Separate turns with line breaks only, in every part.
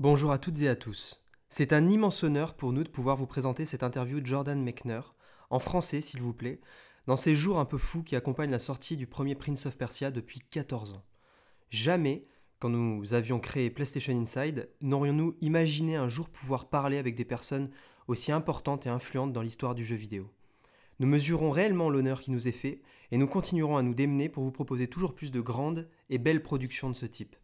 Bonjour à toutes et à tous. C'est un immense honneur pour nous de pouvoir vous présenter cette interview de Jordan Mechner, en français s'il vous plaît, dans ces jours un peu fous qui accompagnent la sortie du premier Prince of Persia depuis 14 ans. Jamais, quand nous avions créé PlayStation Inside, n'aurions-nous imaginé un jour pouvoir parler avec des personnes aussi importantes et influentes dans l'histoire du jeu vidéo? Nous mesurons réellement l'honneur qui nous est fait et nous continuerons à nous démener pour vous proposer toujours plus de grandes et belles productions de ce type.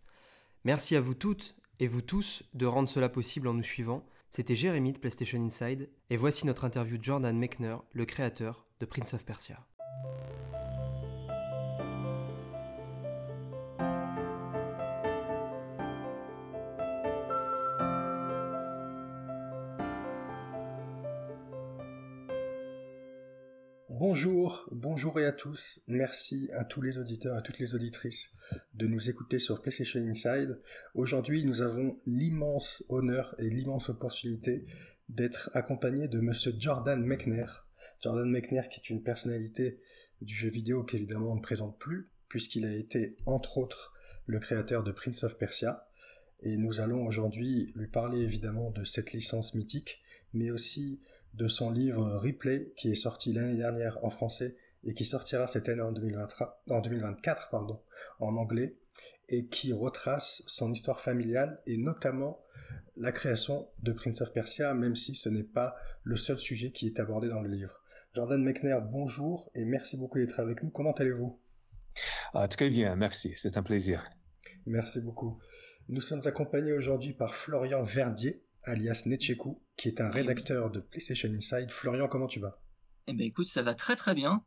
Merci à vous toutes et vous tous de rendre cela possible en nous suivant. C'était Jérémy de PlayStation Inside, et voici notre interview de Jordan Mechner, le créateur de Prince of Persia.
Bonjour, bonjour et à tous. Merci à tous les auditeurs, à toutes les auditrices de nous écouter sur PlayStation Inside. Aujourd'hui, nous avons l'immense honneur et l'immense opportunité d'être accompagné de monsieur Jordan Mechner. Jordan Mechner qui est une personnalité du jeu vidéo qu'évidemment on ne présente plus puisqu'il a été entre autres le créateur de Prince of Persia. Et nous allons aujourd'hui lui parler évidemment de cette licence mythique, mais aussi de son livre Replay, qui est sorti l'année dernière en français et qui sortira cette année en, 2024 pardon, en anglais, et qui retrace son histoire familiale et notamment la création de Prince of Persia, même si ce n'est pas le seul sujet qui est abordé dans le livre. Jordan Mechner, bonjour et merci beaucoup d'être avec nous. Comment allez-vous?
Ah, Très bien, merci. C'est un plaisir.
Merci beaucoup. Nous sommes accompagnés aujourd'hui par Florian Verdier, alias Netcheku, qui est un rédacteur de PlayStation Inside. Florian, comment tu vas?
Eh ben écoute, ça va très très bien.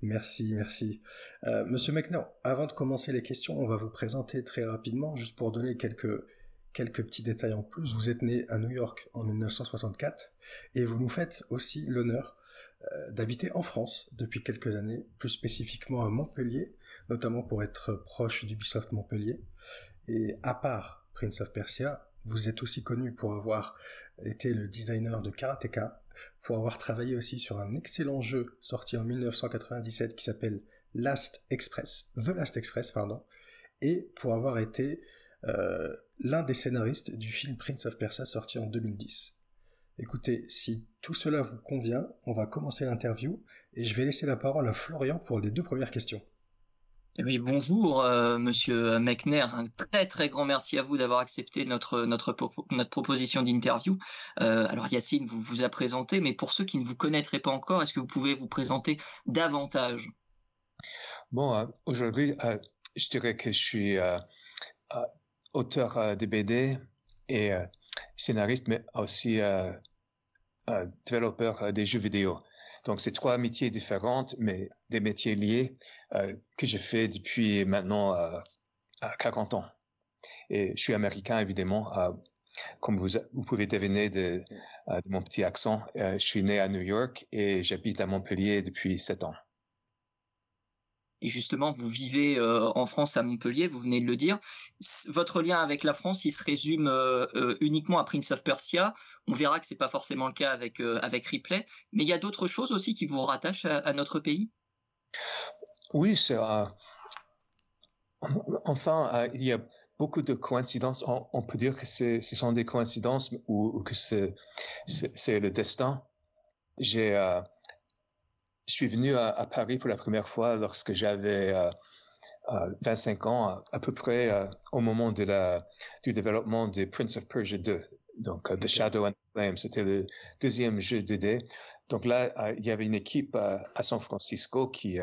Merci, merci. Euh, Monsieur McNair, avant de commencer les questions, on va vous présenter très rapidement, juste pour donner quelques, quelques petits détails en plus. Vous êtes né à New York en 1964 et vous nous faites aussi l'honneur euh, d'habiter en France depuis quelques années, plus spécifiquement à Montpellier, notamment pour être proche d'Ubisoft Montpellier. Et à part Prince of Persia, vous êtes aussi connu pour avoir été le designer de Karateka, pour avoir travaillé aussi sur un excellent jeu sorti en 1997 qui s'appelle Last Express, The Last Express, pardon, et pour avoir été euh, l'un des scénaristes du film Prince of Persia sorti en 2010. Écoutez, si tout cela vous convient, on va commencer l'interview et je vais laisser la parole à Florian pour les deux premières questions.
Eh oui, bonjour, euh, monsieur Mechner. Un très très grand merci à vous d'avoir accepté notre notre notre proposition d'interview. Euh, alors Yacine vous vous a présenté, mais pour ceux qui ne vous connaîtraient pas encore, est-ce que vous pouvez vous présenter davantage?
Bon, euh, aujourd'hui, je dirais que je suis auteur de BD et scénariste, mais aussi développeur des jeux vidéo. Donc, c'est trois métiers différents, mais des métiers liés euh, que j'ai fait depuis maintenant euh, 40 ans. Et je suis américain, évidemment. Euh, comme vous, pouvez deviner de, euh, mon petit accent, euh, je suis né à New York et j'habite à Montpellier depuis 7 ans.
Et justement, vous vivez euh, en France à Montpellier, vous venez de le dire. Votre lien avec la France, il se résume euh, euh, uniquement à Prince of Persia. On verra que c'est pas forcément le cas avec avec Ripley, mais il y a d'autres choses aussi qui vous rattachent à, notre pays?
Oui, c'est enfin il y a beaucoup de coïncidences. On, peut dire que ce sont des coïncidences ou, ou que c'est le destin. J'ai je suis venu à, Paris pour la première fois lorsque j'avais 25 euh, euh, ans, à, peu près euh, au moment de la, du développement de Prince of Persia 2. Donc, The Shadow and the Flame, c'était le deuxième jeu de dés. Donc là, il y avait une équipe à San Francisco qui,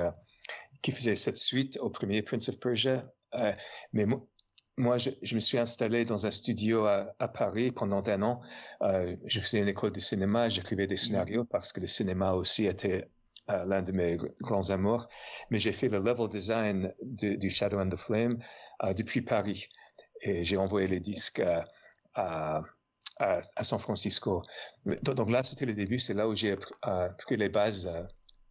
qui faisait cette suite au premier Prince of Persia. mais moi, je, je, me suis installé dans un studio à, à Paris pendant un an. Euh, je faisais une école de cinéma, j'écrivais des scénarios parce que le cinéma aussi était euh, l'un de mes grands amours, mais j'ai fait le level design de, du Shadow and the Flame euh, depuis Paris et j'ai envoyé les disques à, à, à, San Francisco. Donc là, c'était le début, c'est là où j'ai pris les bases euh,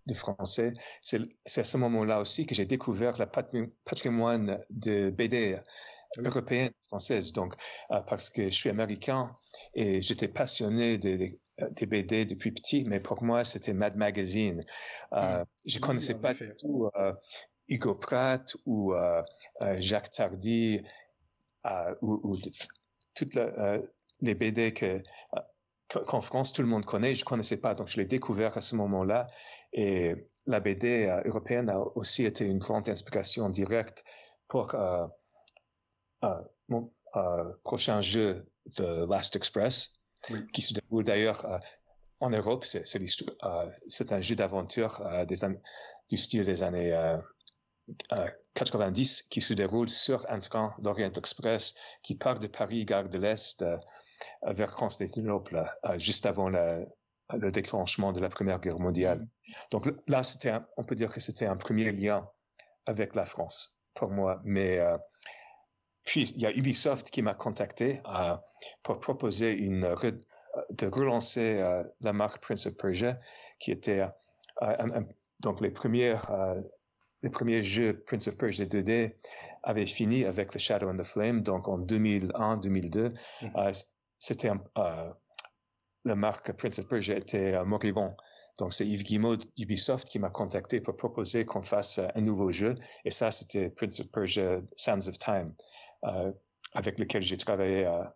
de français. C'est à ce moment-là aussi que j'ai découvert le patrimoine de BD européenne, française. Donc, parce que je suis américain et j'étais passionné de, euh, des BD depuis petit, mais pour moi, c'était Mad Magazine. Euh, mmh. Je connaissais pas du tout euh, Hugo Pratt ou euh, euh Jacques Tardy ou, ou toutes les BD que qu'en France tout le monde connaît, je connaissais pas, donc je l'ai découvert à ce moment-là. Et la BD européenne a aussi été une grande inspiration directe pour mon prochain jeu de Last Express, qui se déroule d'ailleurs en Europe. C'est un jeu d'aventure du style des années 90 qui se déroule sur un train d'Orient Express qui part de Paris, gare de l'Est, euh, vers Constantinople, euh, juste avant le déclenchement de la Première Guerre mondiale. Donc là, c'était, on peut dire que c'était un premier lien avec la France pour moi. Mais euh, puis il y a Ubisoft qui m'a contacté pour proposer une de relancer la marque Prince of Persia, qui était donc les premières le premier jeu Prince of Persia 2D avait fini avec The Shadow and the Flame, donc en 2001-2002. Mm-hmm. Euh, c'était euh, la marque Prince of Persia était euh, moribond. Donc c'est Yves Guillemot d'Ubisoft qui m'a contacté pour proposer qu'on fasse un nouveau jeu. Et ça, c'était Prince of Persia Sands of Time, avec lequel j'ai travaillé à,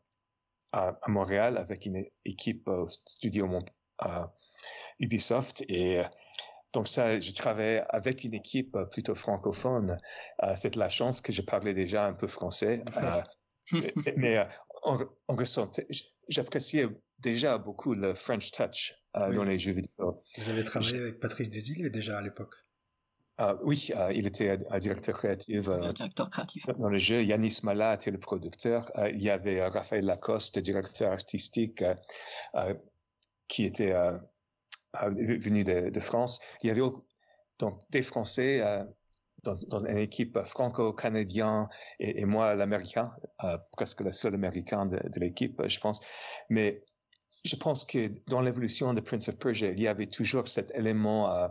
à, Montréal avec une équipe au studio Ubisoft. Et donc ça, je travaillais avec une équipe euh, plutôt francophone. Euh, c'est la chance que je parlais déjà un peu français. Euh, on, ressentait, j'appréciais déjà beaucoup le French touch dans les jeux vidéo.
Vous avez travaillé avec Patrice Desilets déjà à l'époque
oui, il était un directeur créatif,
directeur créatif.
dans le jeu. Yanis Mala était le producteur. il y avait Raphaël Lacoste, directeur artistique, qui était venu de, de, France. Il y avait donc des Français euh, dans, dans, une équipe franco-canadien et, et, moi l'américain, euh, presque le seul américain de, de l'équipe, je pense. Mais je pense que dans l'évolution de Prince of Persia, il y avait toujours cet élément euh,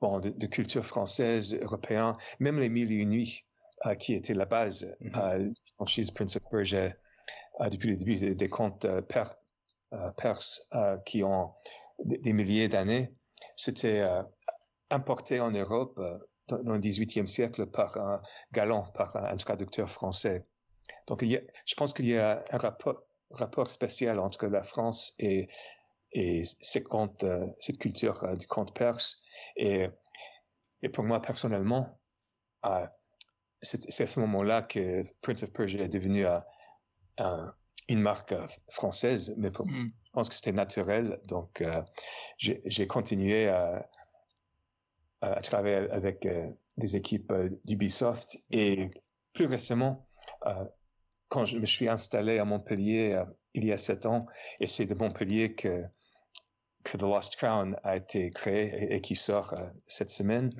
bon, de, de, culture française, européen, même les mille et une nuits euh, qui étaient la base mm -hmm. de la franchise Prince of Persia depuis le début des, des contes perses qui ont des milliers d'années, c'était importé en Europe dans le XVIIIe siècle par un galant, par un traducteur français. Donc, il y a, je pense qu'il y a un rapport, rapport spécial entre la France et, et ces contes, euh, cette culture du conte perse. Et, et pour moi, personnellement, c'est à ce moment-là que Prince of Persia est devenu un, une marque française, mais pour, mm pense que c'était naturel. Donc, euh, j'ai continué à, à, travailler avec euh, des équipes euh, d'Ubisoft. Et plus récemment, quand je me suis installé à Montpellier il y a sept ans, et c'est de Montpellier que, que The Lost Crown a été créé et, qui sort cette semaine.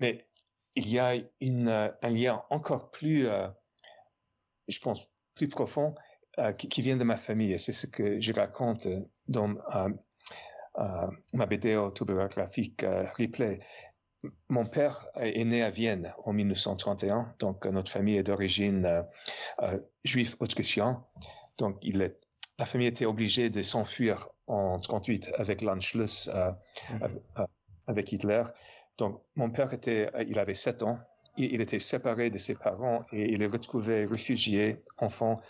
Mais il y a une, un lien encore plus, je pense, plus profond euh, qui, qui, vient de ma famille. Et c'est ce que je raconte euh, dans euh, ma BD autobiographique Replay. Mon père est né à Vienne en 1931, donc notre famille est d'origine juive autrichienne. Donc il est, la famille était obligée de s'enfuir en 38 avec l'Anschluss, mm-hmm. avec Hitler. Donc mon père était, il avait 7 ans, il, il était séparé de ses parents et il est retrouvé réfugié, enfant,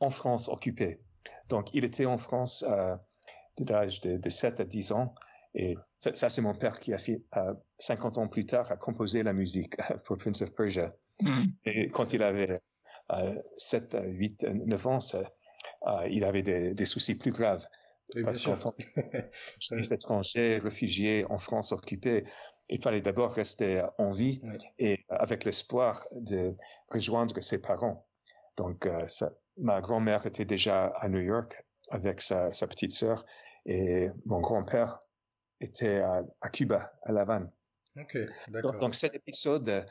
en France occupée. Donc, il était en France euh, de l'âge de, 7 à 10 ans. Et ça, c'est mon père qui a fait, euh, 50 ans plus tard, a composé la musique pour Prince of Persia. Mm. Et quand il avait euh, 7, 8, 9 ans, ça, euh, il avait des, des, soucis plus graves. parce qu'en tant qu'étranger, réfugié en France occupée, il fallait d'abord rester en vie et avec l'espoir de rejoindre ses parents. Donc, euh, ça, ma grand-mère était déjà à New York avec sa, sa petite sœur et mon grand-père était à, à, Cuba, à La Havane.
donc,
donc, cet épisode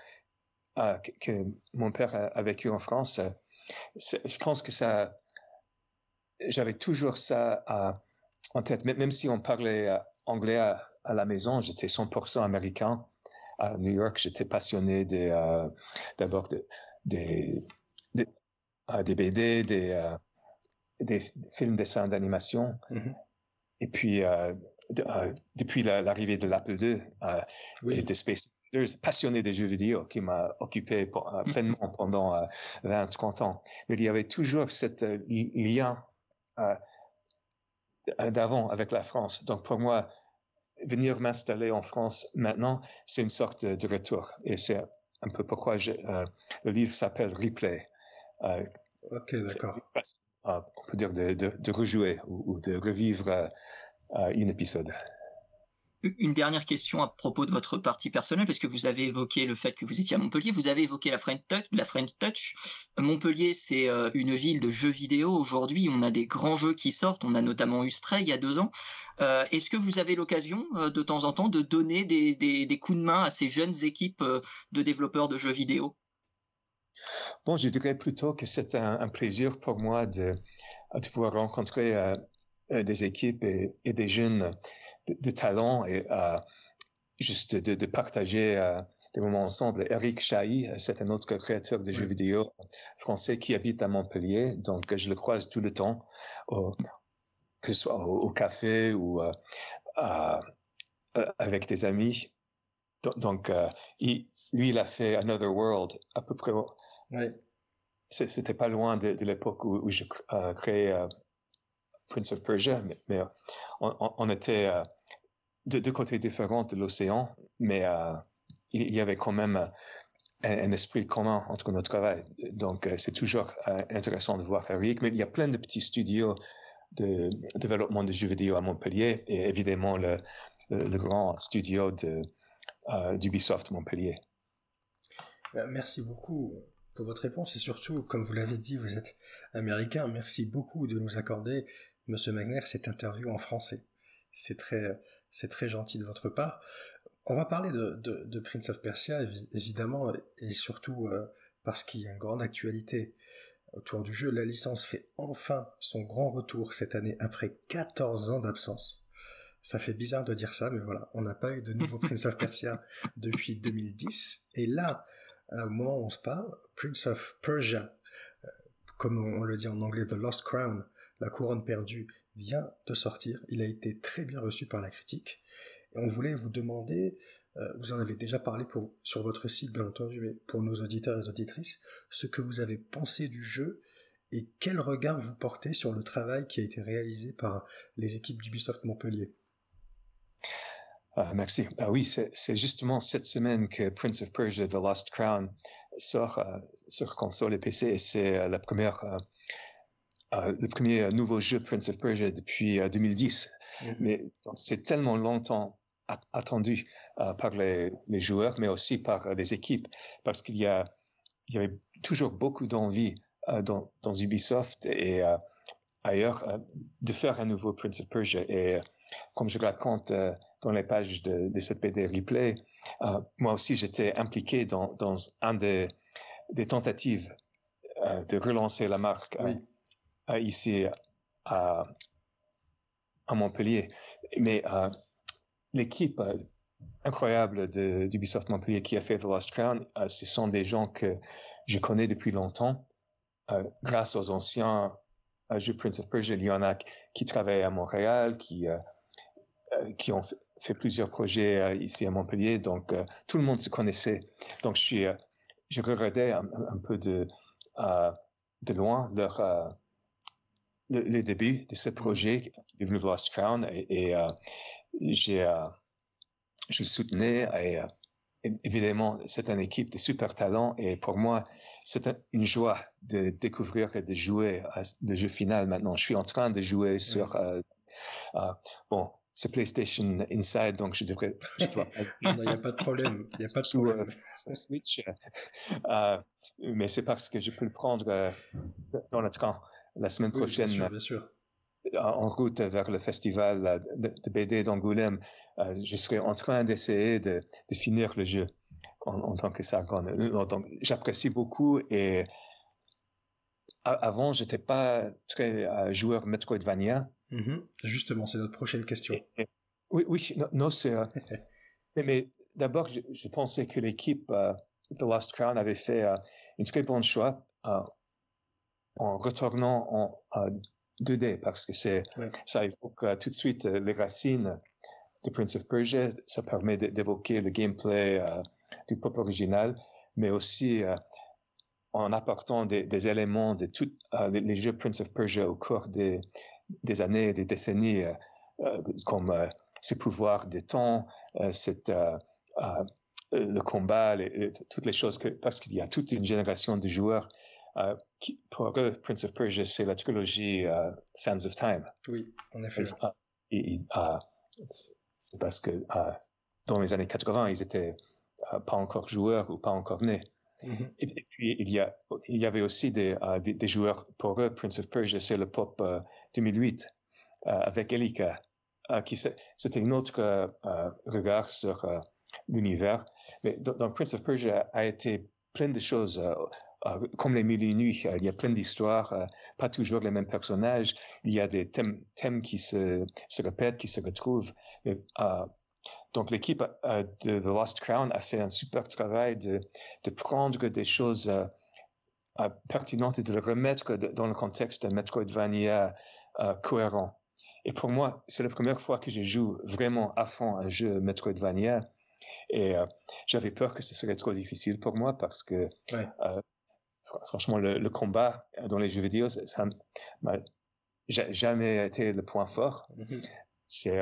euh, que, que, mon père a, vécu en France, euh, je pense que ça, j'avais toujours ça en tête. Même si on parlait euh, anglais à, à la maison, j'étais 100% américain. À New York, j'étais passionné d'abord des, des, des, des BD, des, euh, des films dessins d'animation. Mm-hmm. Et puis, euh, euh, depuis l'arrivée de l'Apple II et de Space passionné des jeux vidéo qui m'a occupé mmh. pleinement pendant 20, 30 ans. Mais il y avait toujours cet lien d'avant avec la France. Donc pour moi, venir m'installer en France maintenant, c'est une sorte de retour. Et c'est un peu pourquoi le livre s'appelle Replay.
ok, d'accord.
On peut dire de, rejouer ou, de revivre un épisode.
Une dernière question à propos de votre partie personnelle, parce que vous avez évoqué le fait que vous étiez à Montpellier, vous avez évoqué la French Touch. Montpellier, c'est euh, une ville de jeux vidéo. Aujourd'hui, on a des grands jeux qui sortent. On a notamment eu Stray il y a deux ans. Euh, est-ce que vous avez l'occasion, euh, de temps en temps, de donner des, coups de main à ces jeunes équipes de développeurs de jeux vidéo?
Bon, je dirais plutôt que c'est un, plaisir pour moi de, de pouvoir rencontrer des équipes et, et des jeunes de, talent et euh, juste de, de partager euh, des moments ensemble. Eric Chahi, euh, c'est un autre créateur de jeux vidéo français qui habite à Montpellier, donc je le croise tout le temps, que ce soit au, café ou avec des amis. Donc, lui, il a fait Another World à peu près. Ouais. C'était pas loin de, l'époque où, je créais Prince of Persia, mais, on, était de deux côtés différents de l'océan, mais euh, il y avait quand même euh, un, esprit commun entre nos travail. Donc, euh, c'est toujours intéressant de voir Eric, mais il y a plein de petits studios de développement de jeux vidéo à Montpellier et évidemment le, grand studio de, d'Ubisoft Montpellier.
Merci beaucoup pour votre réponse et surtout, comme vous l'avez dit, vous êtes américain. Merci beaucoup de nous accorder, Monsieur Magner, cette interview en français. C'est très, c'est très gentil de votre part. On va parler de, Prince of Persia, évidemment, et surtout euh, parce qu'il y a une grande actualité autour du jeu. La licence fait enfin son grand retour cette année après 14 ans d'absence. Ça fait bizarre de dire ça, mais voilà, on n'a pas eu de nouveau Prince of Persia depuis 2010. Et là, au moment où on se parle, Prince of Persia, euh, comme on le dit en anglais, The Lost Crown, la couronne perdue, vient de sortir. Il a été très bien reçu par la critique. Et on voulait vous demander, euh, vous en avez déjà parlé sur votre site bien entendu, mais pour nos auditeurs et auditrices, ce que vous avez pensé du jeu et quel regard vous portez sur le travail qui a été réalisé par les équipes d'Ubisoft Montpellier.
Ah, merci. Ah oui, c'est justement cette semaine que Prince of Persia The Lost Crown sort euh, sur console et PC et c'est euh, la première euh, le premier nouveau jeu Prince of Persia depuis 2010. Euh, mm-hmm. Mais c'est tellement longtemps attendu euh, par les, joueurs, mais aussi par les équipes, parce qu'il y, a, il y avait toujours beaucoup d'envie dans, dans, Ubisoft et ailleurs de faire un nouveau Prince of Persia. Et comme je raconte dans les pages de, de cette BD replay, moi aussi j'étais impliqué dans, dans un des, des tentatives de relancer la marque ici à, à Montpellier. Mais euh, l'équipe euh, incroyable d'Ubisoft Montpellier qui a fait The Lost Crown, euh, ce sont des gens que je connais depuis longtemps. grâce aux anciens jeux Prince of Persia, il y en a qui travaillent à Montréal, qui, qui ont fait plusieurs projets ici à Montpellier. Donc, tout le monde se connaissait. Donc, je suis, je regardais un, un, peu de, de loin leur, le, début de ce projet qui est devenu Lost Crown et, euh, j'ai, euh, je le soutenais et euh, évidemment c'est une équipe de super talents et pour moi c'est une joie de découvrir et de jouer le jeu final maintenant. Je suis en train de jouer sur bon c'est PlayStation Inside, donc je devrais.
Je dois... il n'y a pas de problème. Il n'y a pas de problème.
Switch. mais c'est parce que je peux le prendre dans le train la semaine prochaine.
Bien sûr,
En route vers le festival de, BD d'Angoulême, euh, je serai en train d'essayer de, finir le jeu en, tant que ça. J'apprécie beaucoup et avant, j'étais pas très euh, joueur Metroidvania.
Mm Justement, c'est notre prochaine question.
oui, oui, non, c'est. Euh, mais, d'abord, je, pensais que l'équipe The Lost Crown avait fait une très bonne choix en retournant en 2D parce que c'est ça évoque euh, tout de suite euh, les racines de Prince of Persia. Ça permet d'évoquer le gameplay euh, du pop original, mais aussi en apportant des, éléments de tous les, jeux Prince of Persia au cours des, des années, des décennies, comme ces pouvoirs des temps, cette, le combat, toutes les choses, que, parce qu'il y a toute une génération de joueurs euh, qui, pour eux, Prince of Persia, c'est la trilogie Sands of Time.
Oui, en effet.
Et, uh, parce que dans les années 80, ils étaient pas encore joueurs ou pas encore nés. Mm-hmm. et, puis, il y, avait aussi des, des, joueurs, pour eux, Prince of Persia, c'est le pop 2008, avec Elika, qui c'était un autre regard sur l'univers. Mais donc, Prince of Persia a été plein de choses euh, comme les mille et nuits, euh, il y a plein d'histoires, euh, pas toujours les mêmes personnages. Il y a des thèmes, qui se répètent, qui se retrouvent. Donc l'équipe de The Lost Crown a fait un super travail de, de prendre des choses pertinentes et de les remettre dans le contexte d'un Metroidvania cohérent. Et pour moi, c'est la première fois que je joue vraiment à fond un jeu Metroidvania. Et j'avais peur que ce serait trop difficile pour moi parce que franchement, le, combat dans les jeux vidéo, ça n'a jamais été le point fort. Mm-hmm. C'est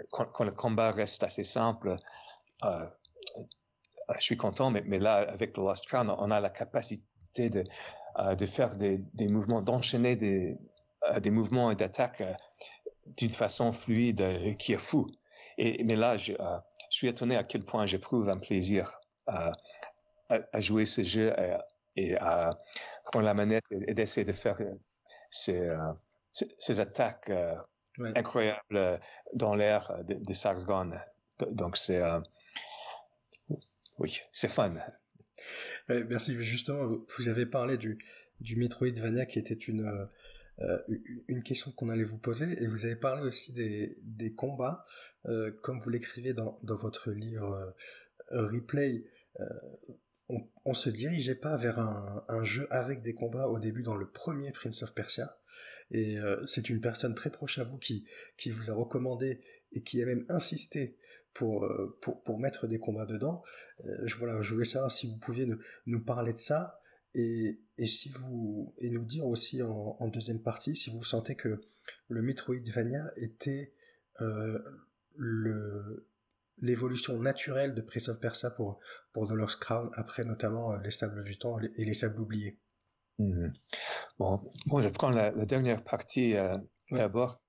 euh, quand, le combat reste assez simple, euh, je suis content, mais, là, avec The Lost Crown, on a la capacité de, euh, de faire des, des mouvements, d'enchaîner des, des mouvements et d'attaques d'une façon fluide qui est fou. Et, mais là, je, suis étonné à quel point j'éprouve un plaisir à, jouer ce jeu et à prendre la manette et, d'essayer de faire euh, ces, euh, ces, attaques euh, incroyables dans l'air de, de, Sargon. Donc c'est oui, c'est fun.
merci. Justement, vous avez parlé du, du Metroidvania qui était une, une question qu'on allait vous poser, et vous avez parlé aussi des, des combats, comme vous l'écrivez dans, dans, votre livre Replay on, on, se dirigeait pas vers un, jeu avec des combats au début dans le premier Prince of Persia. Et euh, c'est une personne très proche à vous qui, qui vous a recommandé et qui a même insisté pour, euh, pour, pour mettre des combats dedans. Euh, je, voilà, je voulais savoir si vous pouviez nous, parler de ça et, et, si vous, et nous dire aussi en, deuxième partie si vous sentez que le Metroidvania était le, l'évolution naturelle de Prince of Persia pour, pour Lost Crown, après notamment les Sables du Temps et les Sables oubliés.
Mhm. Bon, bon, je prends la, dernière partie euh, d'abord.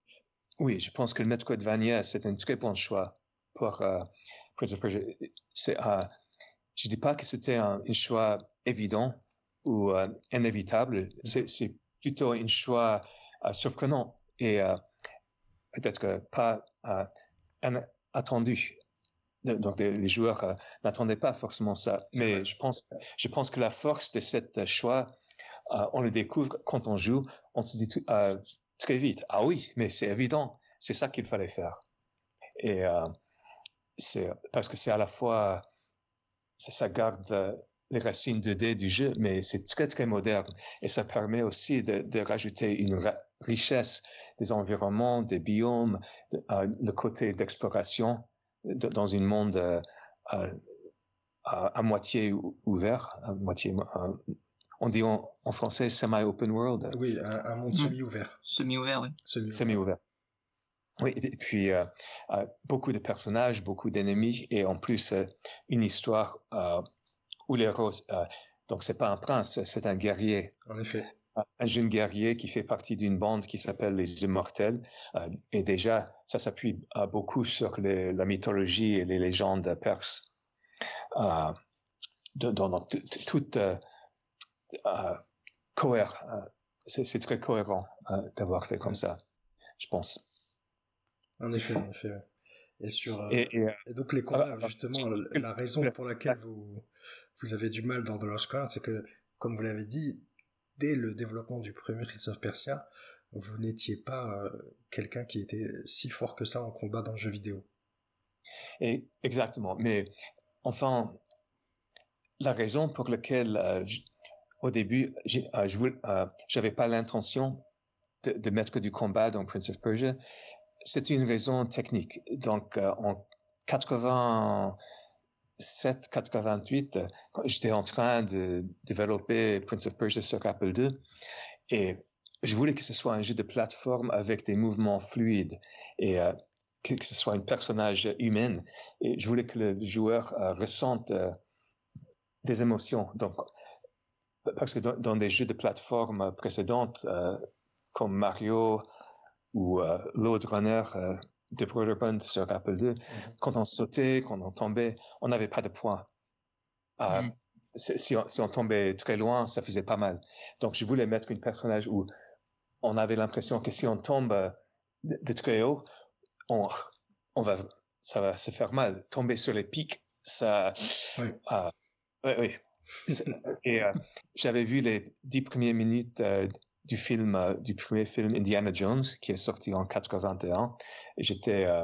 Oui, je pense que le Metroidvania, c'est un très bon choix pour euh, Prince of Persia. je ne dis pas que c'était un, choix évident ou inévitable, mhm. c'est plutôt un choix surprenant et peut-être pas attendu donc les, joueurs euh, n'attendaient pas forcément ça. Mais je pense, je pense que la force de cette choix, euh, on le découvre quand on joue, on se dit euh, très vite, ah oui, mais c'est évident, c'est ça qu'il fallait faire. Et c'est parce que c'est à la fois, ça, garde les racines 2D du jeu, mais c'est très très moderne et ça permet aussi de, rajouter une richesse des environnements, des biomes, le côté d'exploration dans un monde euh, euh, à, moitié ouvert, à moitié, euh, on dit en, français semi-open world.
Oui, un, monde hmm. semi-ouvert.
Semi-ouvert, oui.
Semi-ouvert. oui, et puis beaucoup de personnages, beaucoup d'ennemis, et en plus une histoire où les roses. donc c'est pas un prince, c'est un guerrier.
En effet
un jeune guerrier qui fait partie d'une bande qui s'appelle les Immortels. Euh, et déjà, ça s'appuie euh, beaucoup sur la mythologie et les légendes perses. Euh, dans, tout cohérent. C'est très cohérent d'avoir fait comme ça, je pense.
En effet, en effet. Et, sur, et, donc les combats, justement, la, raison pour laquelle vous, vous avez du mal dans The Lost Crown, c'est que, comme vous l'avez dit, dès le développement du premier Prince of Persia, vous n'étiez pas euh, quelqu'un qui était si fort que ça en combat dans le jeu vidéo.
Et, exactement. Mais enfin, la raison pour laquelle euh, au début, euh, je n'avais pas l'intention de, mettre du combat dans Prince of Persia, c'était une raison technique. Donc, en 80 87-88, j'étais en train de développer Prince of Persia sur Apple II et je voulais que ce soit un jeu de plateforme avec des mouvements fluides et que, ce soit un personnage humain. Et je voulais que le joueur ressente des émotions. Donc, parce que dans, des jeux de plateforme précédentes, comme Mario ou euh, Load Runner euh, de Brotherhood sur Apple II, mhm. quand on sautait, quand on tombait, on n'avait pas de points. Euh, mhm. si, on, tombait très loin, ça faisait pas mal. Donc, je voulais mettre un personnage où on avait l'impression que si on tombe de, très haut, on, on, va, ça va se faire mal. Tomber sur les pics, ça. Oui. oui, oui. Et j'avais vu les dix premières minutes du film, euh, du premier film Indiana Jones qui est sorti en 81. J'étais euh,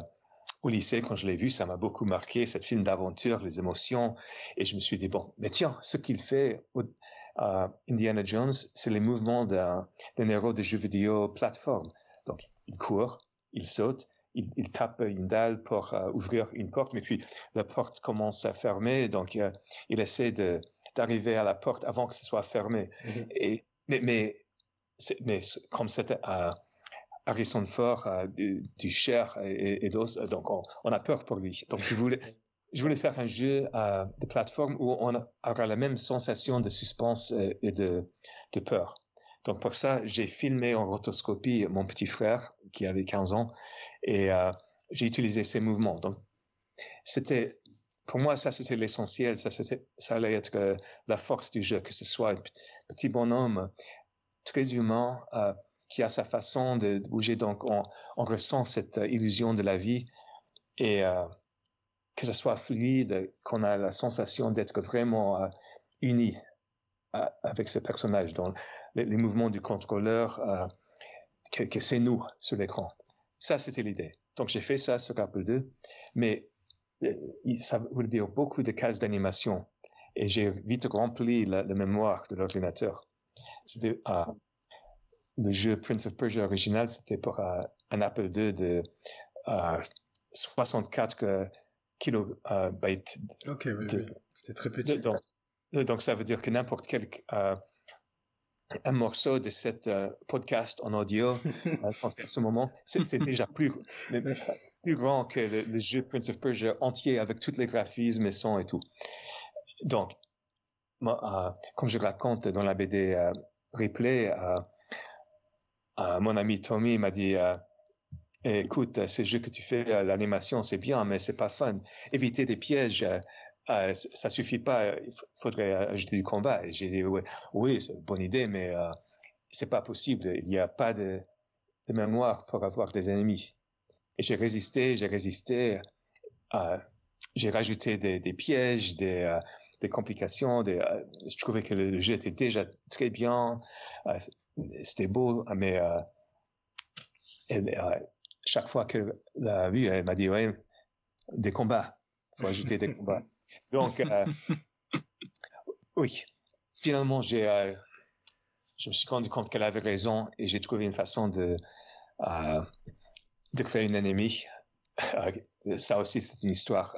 au lycée quand je l'ai vu, ça m'a beaucoup marqué, ce film d'aventure, les émotions. Et je me suis dit, bon, mais tiens, ce qu'il fait, euh, Indiana Jones, c'est les mouvements d'un héros de jeu vidéo plateforme. Donc, il court, il saute, il, tape une dalle pour ouvrir une porte, mais puis la porte commence à fermer, donc il essaie d'arriver à la porte avant que ce soit fermé. Mm-hmm. Et, mais, mais mais comme c'était à Harrison Ford, du, du, Cher et, d'autres, donc on, a peur pour lui. Donc je voulais, je voulais faire un jeu de plateforme où on aura la même sensation de suspense et de, de peur. Donc pour ça, j'ai filmé en rotoscopie mon petit frère qui avait 15 ans et euh, j'ai utilisé ses mouvements. Donc c'était pour moi, ça c'était l'essentiel, ça, ça allait être euh, la force du jeu, que ce soit un petit bonhomme très humain euh, qui a sa façon de, bouger. Donc, on, ressent cette euh, illusion de la vie et euh, que ce soit fluide, qu'on a la sensation d'être vraiment unis avec ce personnage. Donc, les, mouvements du contrôleur, que, c'est nous sur l'écran. Ça, c'était l'idée. Donc, j'ai fait ça sur Apple II, mais ça voulait dire beaucoup de cases d'animation. Et j'ai vite rempli la mémoire de l'ordinateur. C'était euh, le jeu Prince of Persia original, c'était pour euh, un Apple II de 64 euh, kilobytes.
Ok, oui, C'était très petit.
donc, ça veut dire que n'importe quel un morceau de cette podcast en audio à ce moment, c'est déjà plus, plus grand que le, jeu Prince of Persia entier avec tous les graphismes et sons et tout. Donc, comme je raconte dans la BD replay, euh, euh, mon ami Tommy m'a dit euh, écoute, ce jeu que tu fais, l'animation, c'est bien, mais c'est pas fun. Éviter des pièges, ça suffit pas. Il faudrait ajouter du combat. j'ai dit oui, c'est une bonne idée, mais c'est pas possible. Il n'y a pas de, mémoire pour avoir des ennemis. Et j'ai résisté, j'ai résisté. j'ai rajouté des, des pièges, des, des complications. Des, euh, je trouvais que le jeu était déjà très bien, euh, c'était beau, mais euh, chaque fois qu'elle l'a vu, elle m'a dit ouais, des combats, il faut ajouter des combats. Donc oui, finalement j'ai je me suis rendu compte qu'elle avait raison et j'ai trouvé une façon de de créer une ennemie. ça aussi, c'est une histoire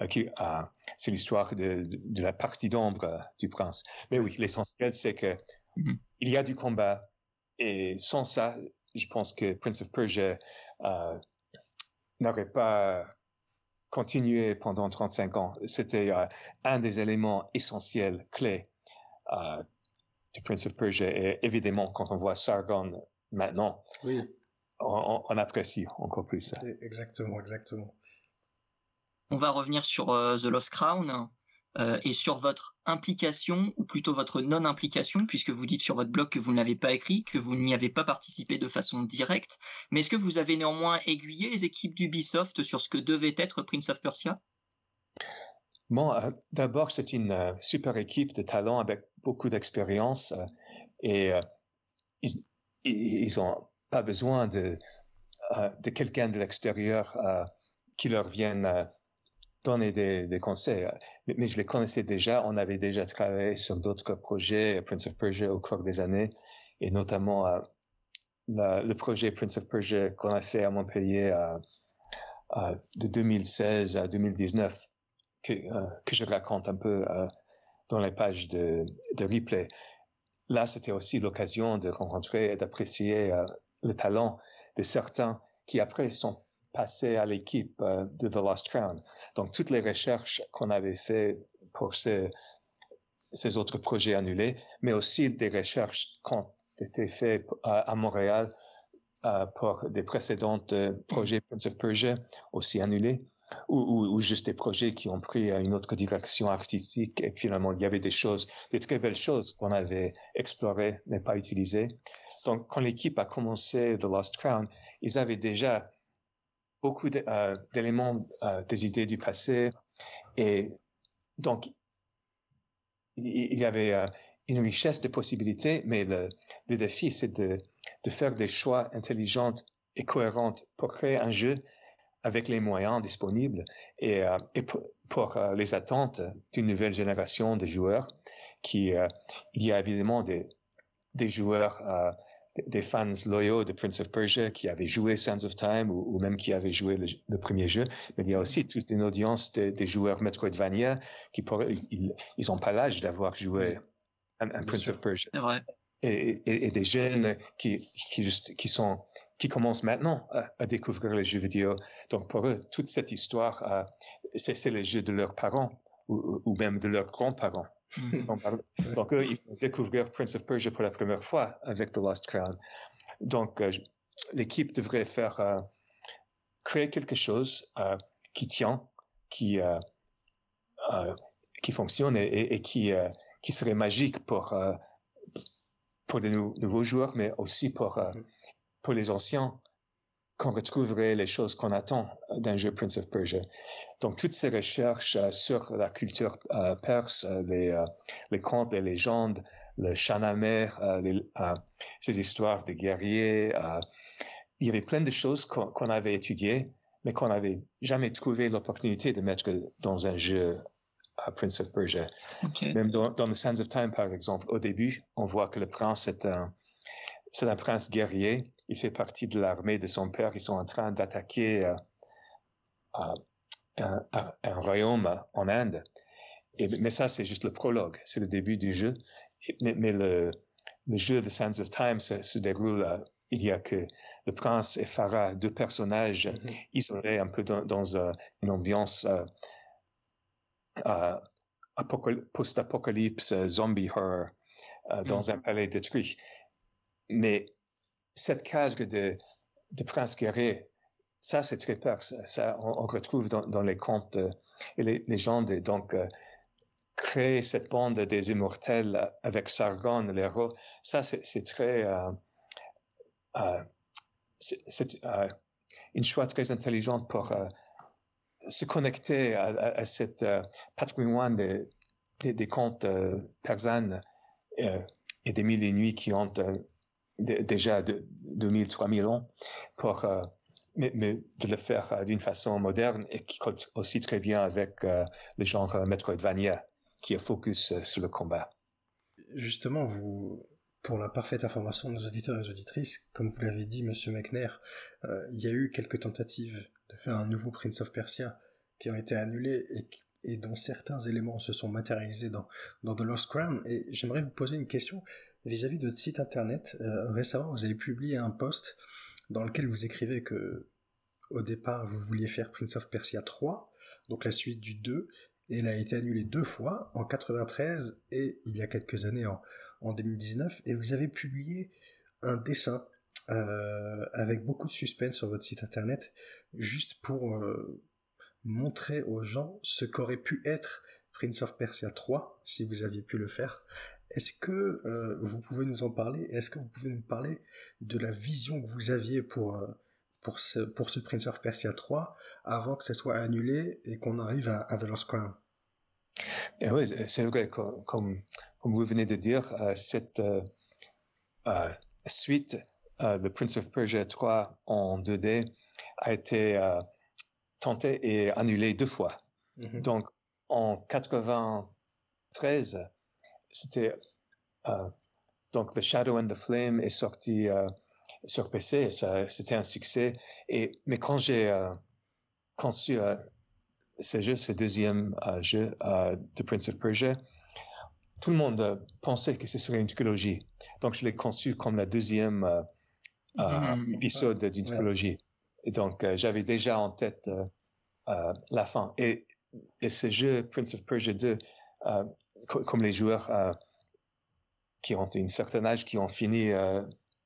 euh, c'est l'histoire de, la partie d'ombre euh, du prince. Mais oui, l'essentiel, c'est que mm-hmm. il y a du combat et sans ça, je pense que Prince of Persia euh, n'aurait pas continué pendant 35 ans. C'était un des éléments essentiels, clés de Prince of Persia. Et évidemment, quand on voit Sargon maintenant, oui. On, apprécie encore plus ça.
Exactement, exactement.
On va revenir sur euh, The Lost Crown euh, et sur votre implication, ou plutôt votre non-implication, puisque vous dites sur votre blog que vous ne l'avez pas écrit, que vous n'y avez pas participé de façon directe. Mais est-ce que vous avez néanmoins aiguillé les équipes d'Ubisoft sur ce que devait être Prince of Persia?
Bon, euh, d'abord, c'est une super équipe de talents avec beaucoup d'expérience et ils n'ont pas besoin de, de quelqu'un de l'extérieur qui leur vienne donner des, des conseils. Mais, je les connaissais déjà. On avait déjà travaillé sur d'autres projets, Prince of Persia, au cours des années, et notamment euh, le projet Prince of Persia qu'on a fait à Montpellier euh, euh, de 2016 à 2019. que, que je raconte un peu dans les pages de, de replay. Là, c'était aussi l'occasion de rencontrer et d'apprécier le talent de certains qui après sont passés à l'équipe de The Lost Crown. Donc, toutes les recherches qu'on avait fait pour ces, ces autres projets annulés, mais aussi des recherches qui ont été faites à, Montréal euh, pour des précédents euh, projets Prince of Persia aussi annulés, ou, juste des projets qui ont pris une autre direction artistique et finalement il y avait des choses, des très belles choses qu'on avait explorées mais pas utilisées. Donc quand l'équipe a commencé The Lost Crown, ils avaient déjà beaucoup euh, d'éléments, des idées du passé et donc il y avait euh, une richesse de possibilités, mais le, défi, c'est de, faire des choix intelligents et cohérents pour créer un jeu avec les moyens disponibles et, euh, pour, euh, les attentes d'une nouvelle génération de joueurs. Qui, il y a évidemment des joueurs des fans loyaux de Prince of Persia qui avaient joué Sands of Time ou, même qui avaient joué le, premier jeu, mais il y a aussi toute une audience des joueurs Metroidvania qui ils, ils ont pas l'âge d'avoir joué un, Prince of Persia.
Vrai.
Et, et, des jeunes qui, qui, juste, qui sont qui commencent maintenant à, découvrir les jeux vidéo. Donc pour eux, toute cette histoire, euh, c'est les jeux de leurs parents ou, ou même de leurs grands-parents. Mhm. Donc, eux, ils vont découvrir Prince of Persia pour la première fois avec The Lost Crown. Donc, euh, l'équipe devrait faire euh, créer quelque chose euh, qui tient, qui qui fonctionne et, qui qui serait magique pour pour des nouveaux joueurs, mais aussi pour mhm. pour les anciens qu'on retrouverait les choses qu'on attend d'un jeu Prince of Persia. Donc, toutes ces recherches euh, sur la culture euh, perse, euh, les, les, contes, les légendes, le Shanamer, ces histoires de guerriers, il y avait plein de choses qu'on avait étudiées, mais qu'on n'avait jamais trouvé l'opportunité de mettre dans un jeu Prince of Persia. Même dans, dans, The Sands of Time, par exemple, au début, on voit que le prince est un, c'est un prince guerrier il fait partie de l'armée de son père. Ils sont en train d'attaquer euh, un, royaume en Inde. Et, mais ça, c'est juste le prologue, c'est le début du jeu. mais, le, jeu de Sands of Time se, déroule, euh, il y a que le prince et Farah, deux personnages mm-hmm. isolés un peu dans, euh, une ambiance post-apocalypse, zombie horror, dans mm-hmm. un palais détruit. Mais cette cage de, de prince guerrier, ça c'est très peur. Ça, on, retrouve dans, les contes euh, et les légendes. Donc, euh, créer cette bande des immortels avec Sargon, l'héros, ça c'est très... Euh, c'est une choix très intelligente pour se connecter à, à, cette patrimoine des, des, contes persanes et des mille et nuits qui ont déjà de 2000, 3000 ans, pour, euh, mais, de le faire euh, d'une façon moderne et qui colle aussi très bien avec euh, le genre Metroidvania, qui est focus sur le combat.
Justement, pour la parfaite information de nos auditeurs et auditrices, comme vous l'avez dit, Monsieur Mechner, il y a eu quelques tentatives de faire un nouveau Prince of Persia qui ont été annulées et, et dont certains éléments se sont matérialisés dans, dans The Lost Crown. Et j'aimerais vous poser une question vis-à-vis de votre site internet. Euh, récemment, vous avez publié un post dans lequel vous écrivez que au départ, vous vouliez faire Prince of Persia 3, donc la suite du 2, et elle a été annulée deux fois, en 93 et il y a quelques années en, en 2019, et vous avez publié un dessin euh, avec beaucoup de suspense sur votre site internet, juste pour euh, montrer aux gens ce qu'aurait pu être Prince of Persia 3, si vous aviez pu le faire, est-ce que euh, vous pouvez nous en parler? Est-ce que vous pouvez nous parler de la vision que vous aviez pour, euh, pour, ce, pour ce Prince of Persia 3 avant que ça soit annulé et qu'on arrive à, The Lost Crown?
Eh Oui, c'est vrai, comme, comme, vous venez de dire, euh, cette suite de Prince of Persia 3 en 2D a été tentée et annulée deux fois. Mm-hmm. Donc, en 93, c'était euh, donc The Shadow and the Flame est sorti euh, sur PC, c'était un succès. Et mais quand j'ai euh, conçu ce jeu, ce deuxième jeu de Prince of Persia, tout le monde pensait que ce serait une trilogie. Donc, je l'ai conçu comme la deuxième mm-hmm. épisode d'une trilogie. Et donc, j'avais déjà en tête la fin. Et, et, ce jeu, Prince of Persia 2, comme les joueurs qui ont un certain âge, qui ont fini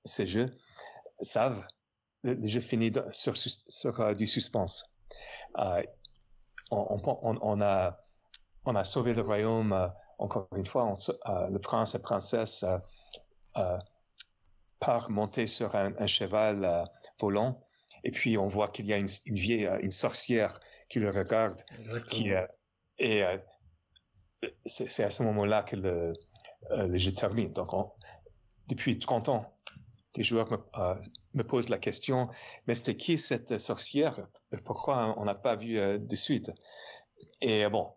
ces jeux, savent, le, jeu finit sur, sur, du suspense. On, on, on, a, on a sauvé le royaume encore une fois, euh, le prince et princesse euh, euh, part monter sur un, cheval volant, et puis on voit qu'il y a une, vieille, une sorcière qui le regarde, qui, et c'est à ce moment-là que le, le, jeu termine. Donc, depuis 30 ans, des joueurs me, me, posent la question, mais c'était qui cette sorcière? Pourquoi on n'a pas vu de suite? Et bon,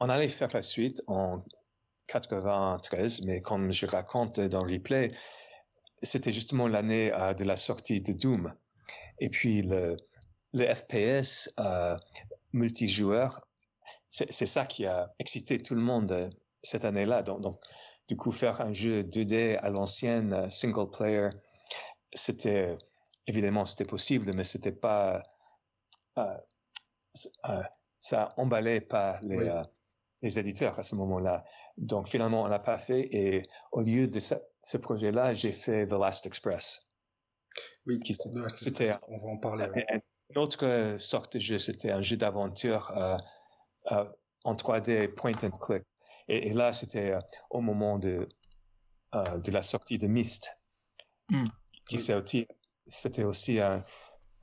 on allait faire la suite en 93, mais comme je raconte dans le replay, c'était justement l'année euh, de la sortie de Doom. Et puis le, FPS euh, multijoueur, c'est ça qui a excité tout le monde euh, cette année-là. Donc, donc, du coup, faire un jeu 2D à l'ancienne, single player, c'était évidemment c'était possible, mais c'était pas ça emballait pas les les éditeurs à ce moment-là. Donc finalement, on l'a pas fait et au lieu de ce, projet-là, j'ai fait The Last Express.
Oui, c'était on va en parler.
Une autre sorte de jeu, c'était un jeu d'aventure euh, euh, en 3D point and click. Et, là, c'était euh, au moment de, de la sortie de Myst, mm. c'était aussi un,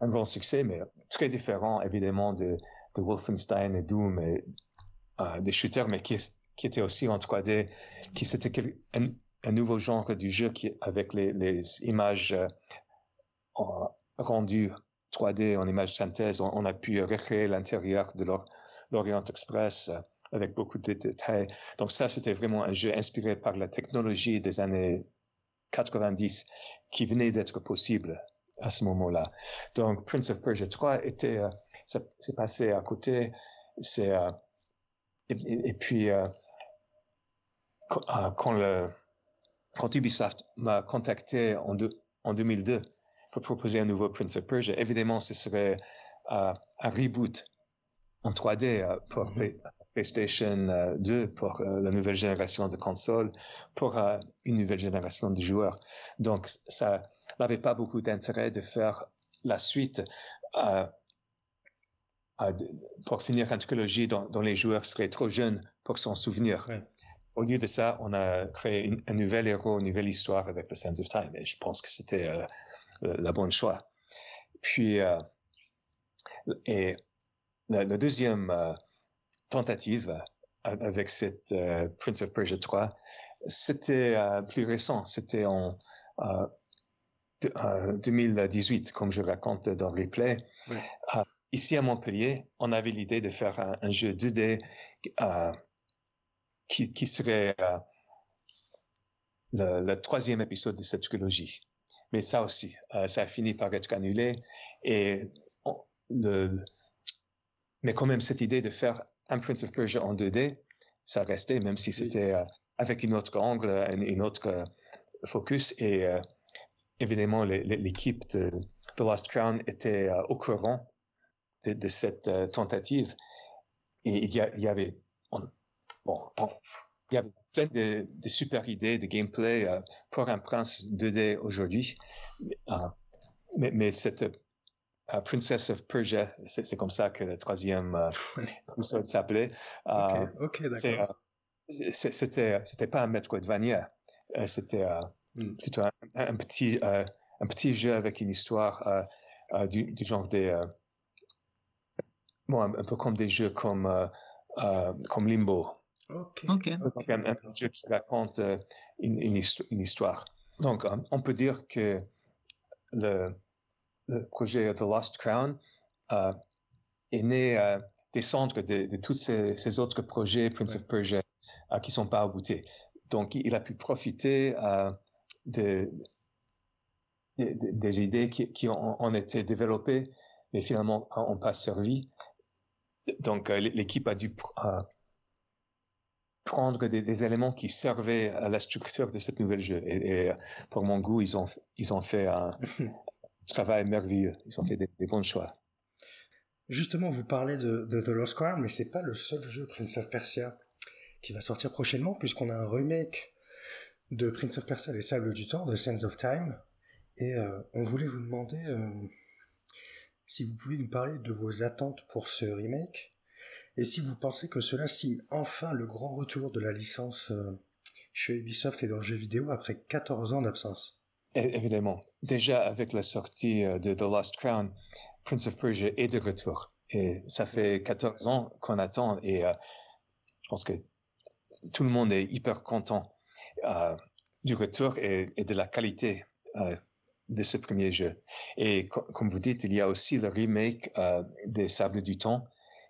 un grand succès, mais très différent évidemment de, de Wolfenstein et Doom et euh, des shooters, mais qui, qui était aussi en 3D, qui c'était un, un, nouveau genre du jeu qui, avec les, les images euh, rendues 3D en images synthèse, on, a pu recréer l'intérieur de l'Orient Express euh, avec beaucoup de détails. Donc ça, c'était vraiment un jeu inspiré par la technologie des années 90 qui venait d'être possible à ce moment-là. Donc Prince of Persia 3 était, c'est passé à côté. C'est et, puis, euh, euh, quand, Ubisoft m'a contacté en, en 2002 pour proposer un nouveau Prince of Persia, évidemment, ce serait euh, un reboot en 3D pour mm-hmm. PlayStation 2, pour la nouvelle génération de consoles, pour une nouvelle génération de joueurs. Donc, ça n'avait pas beaucoup d'intérêt de faire la suite pour finir une trilogie dont, les joueurs seraient trop jeunes pour s'en souvenir. Au lieu de ça, on a créé un nouvel héros, une nouvelle histoire avec The Sands of Time, et je pense que c'était euh, la bonne choix. Puis, euh, et la, deuxième euh, tentative avec cette Prince of Persia 3, c'était plus récent, c'était en 2018, comme je raconte dans le replay ici à Montpellier, on avait l'idée de faire un, jeu 2D euh, qui, serait euh, le, troisième épisode de cette trilogie. Mais ça aussi, euh, ça a fini par être annulé. Et le, mais quand même, cette idée de faire un Prince of Persia en 2D, ça restait, même si c'était avec une autre angle, une, autre focus. Et évidemment, l'équipe de The Lost Crown était au courant de, cette euh, tentative. Et il y, avait, bon, il y avait plein de, super idées de gameplay euh, pour un Prince 2D aujourd'hui. Euh, mais, mais, cette Princess of Persia, c'est comme ça que le troisième épisode s'appelait.
ok, d'accord.
C'était, c'était pas un Metroidvania. C'était hmm. plutôt un, petit, un petit jeu avec une histoire du, du, genre des bon, un, peu comme des jeux comme, euh, euh, comme Limbo.
Ok.
Un, jeu qui raconte euh, une, une, histoire. Donc, on peut dire que le, le projet The Lost Crown est né des centres de, de tous ces, autres projets, Prince of Persia, qui ne sont pas aboutis. Donc, il a pu profiter de, des idées qui, qui ont, ont, été développées, mais finalement n'ont pas servi donc l'équipe a dû prendre des, éléments qui servaient à la structure de cette nouvelle jeu. Et, pour mon goût, ils ont, ils ont fait un travail merveilleux. Ils ont fait des, bons choix.
Justement, vous parlez de, The Lost Crown, mais c'est pas le seul jeu Prince of Persia qui va sortir prochainement, puisqu'on a un remake de Prince of Persia, Les Sables du Temps, de Sense of Time. Et euh, on voulait vous demander euh, si vous pouvez nous parler de vos attentes pour ce remake et si vous pensez que cela signe enfin le grand retour de la licence euh, chez Ubisoft et dans le jeu vidéo après 14 ans d'absence.
Évidemment. Déjà avec la sortie euh, de The Lost Crown, Prince of Persia est de retour. Et ça fait 14 ans qu'on attend et euh, je pense que tout le monde est hyper content du retour et, de la qualité de ce premier jeu. Et comme vous dites, il y a aussi le remake des Sables du Temps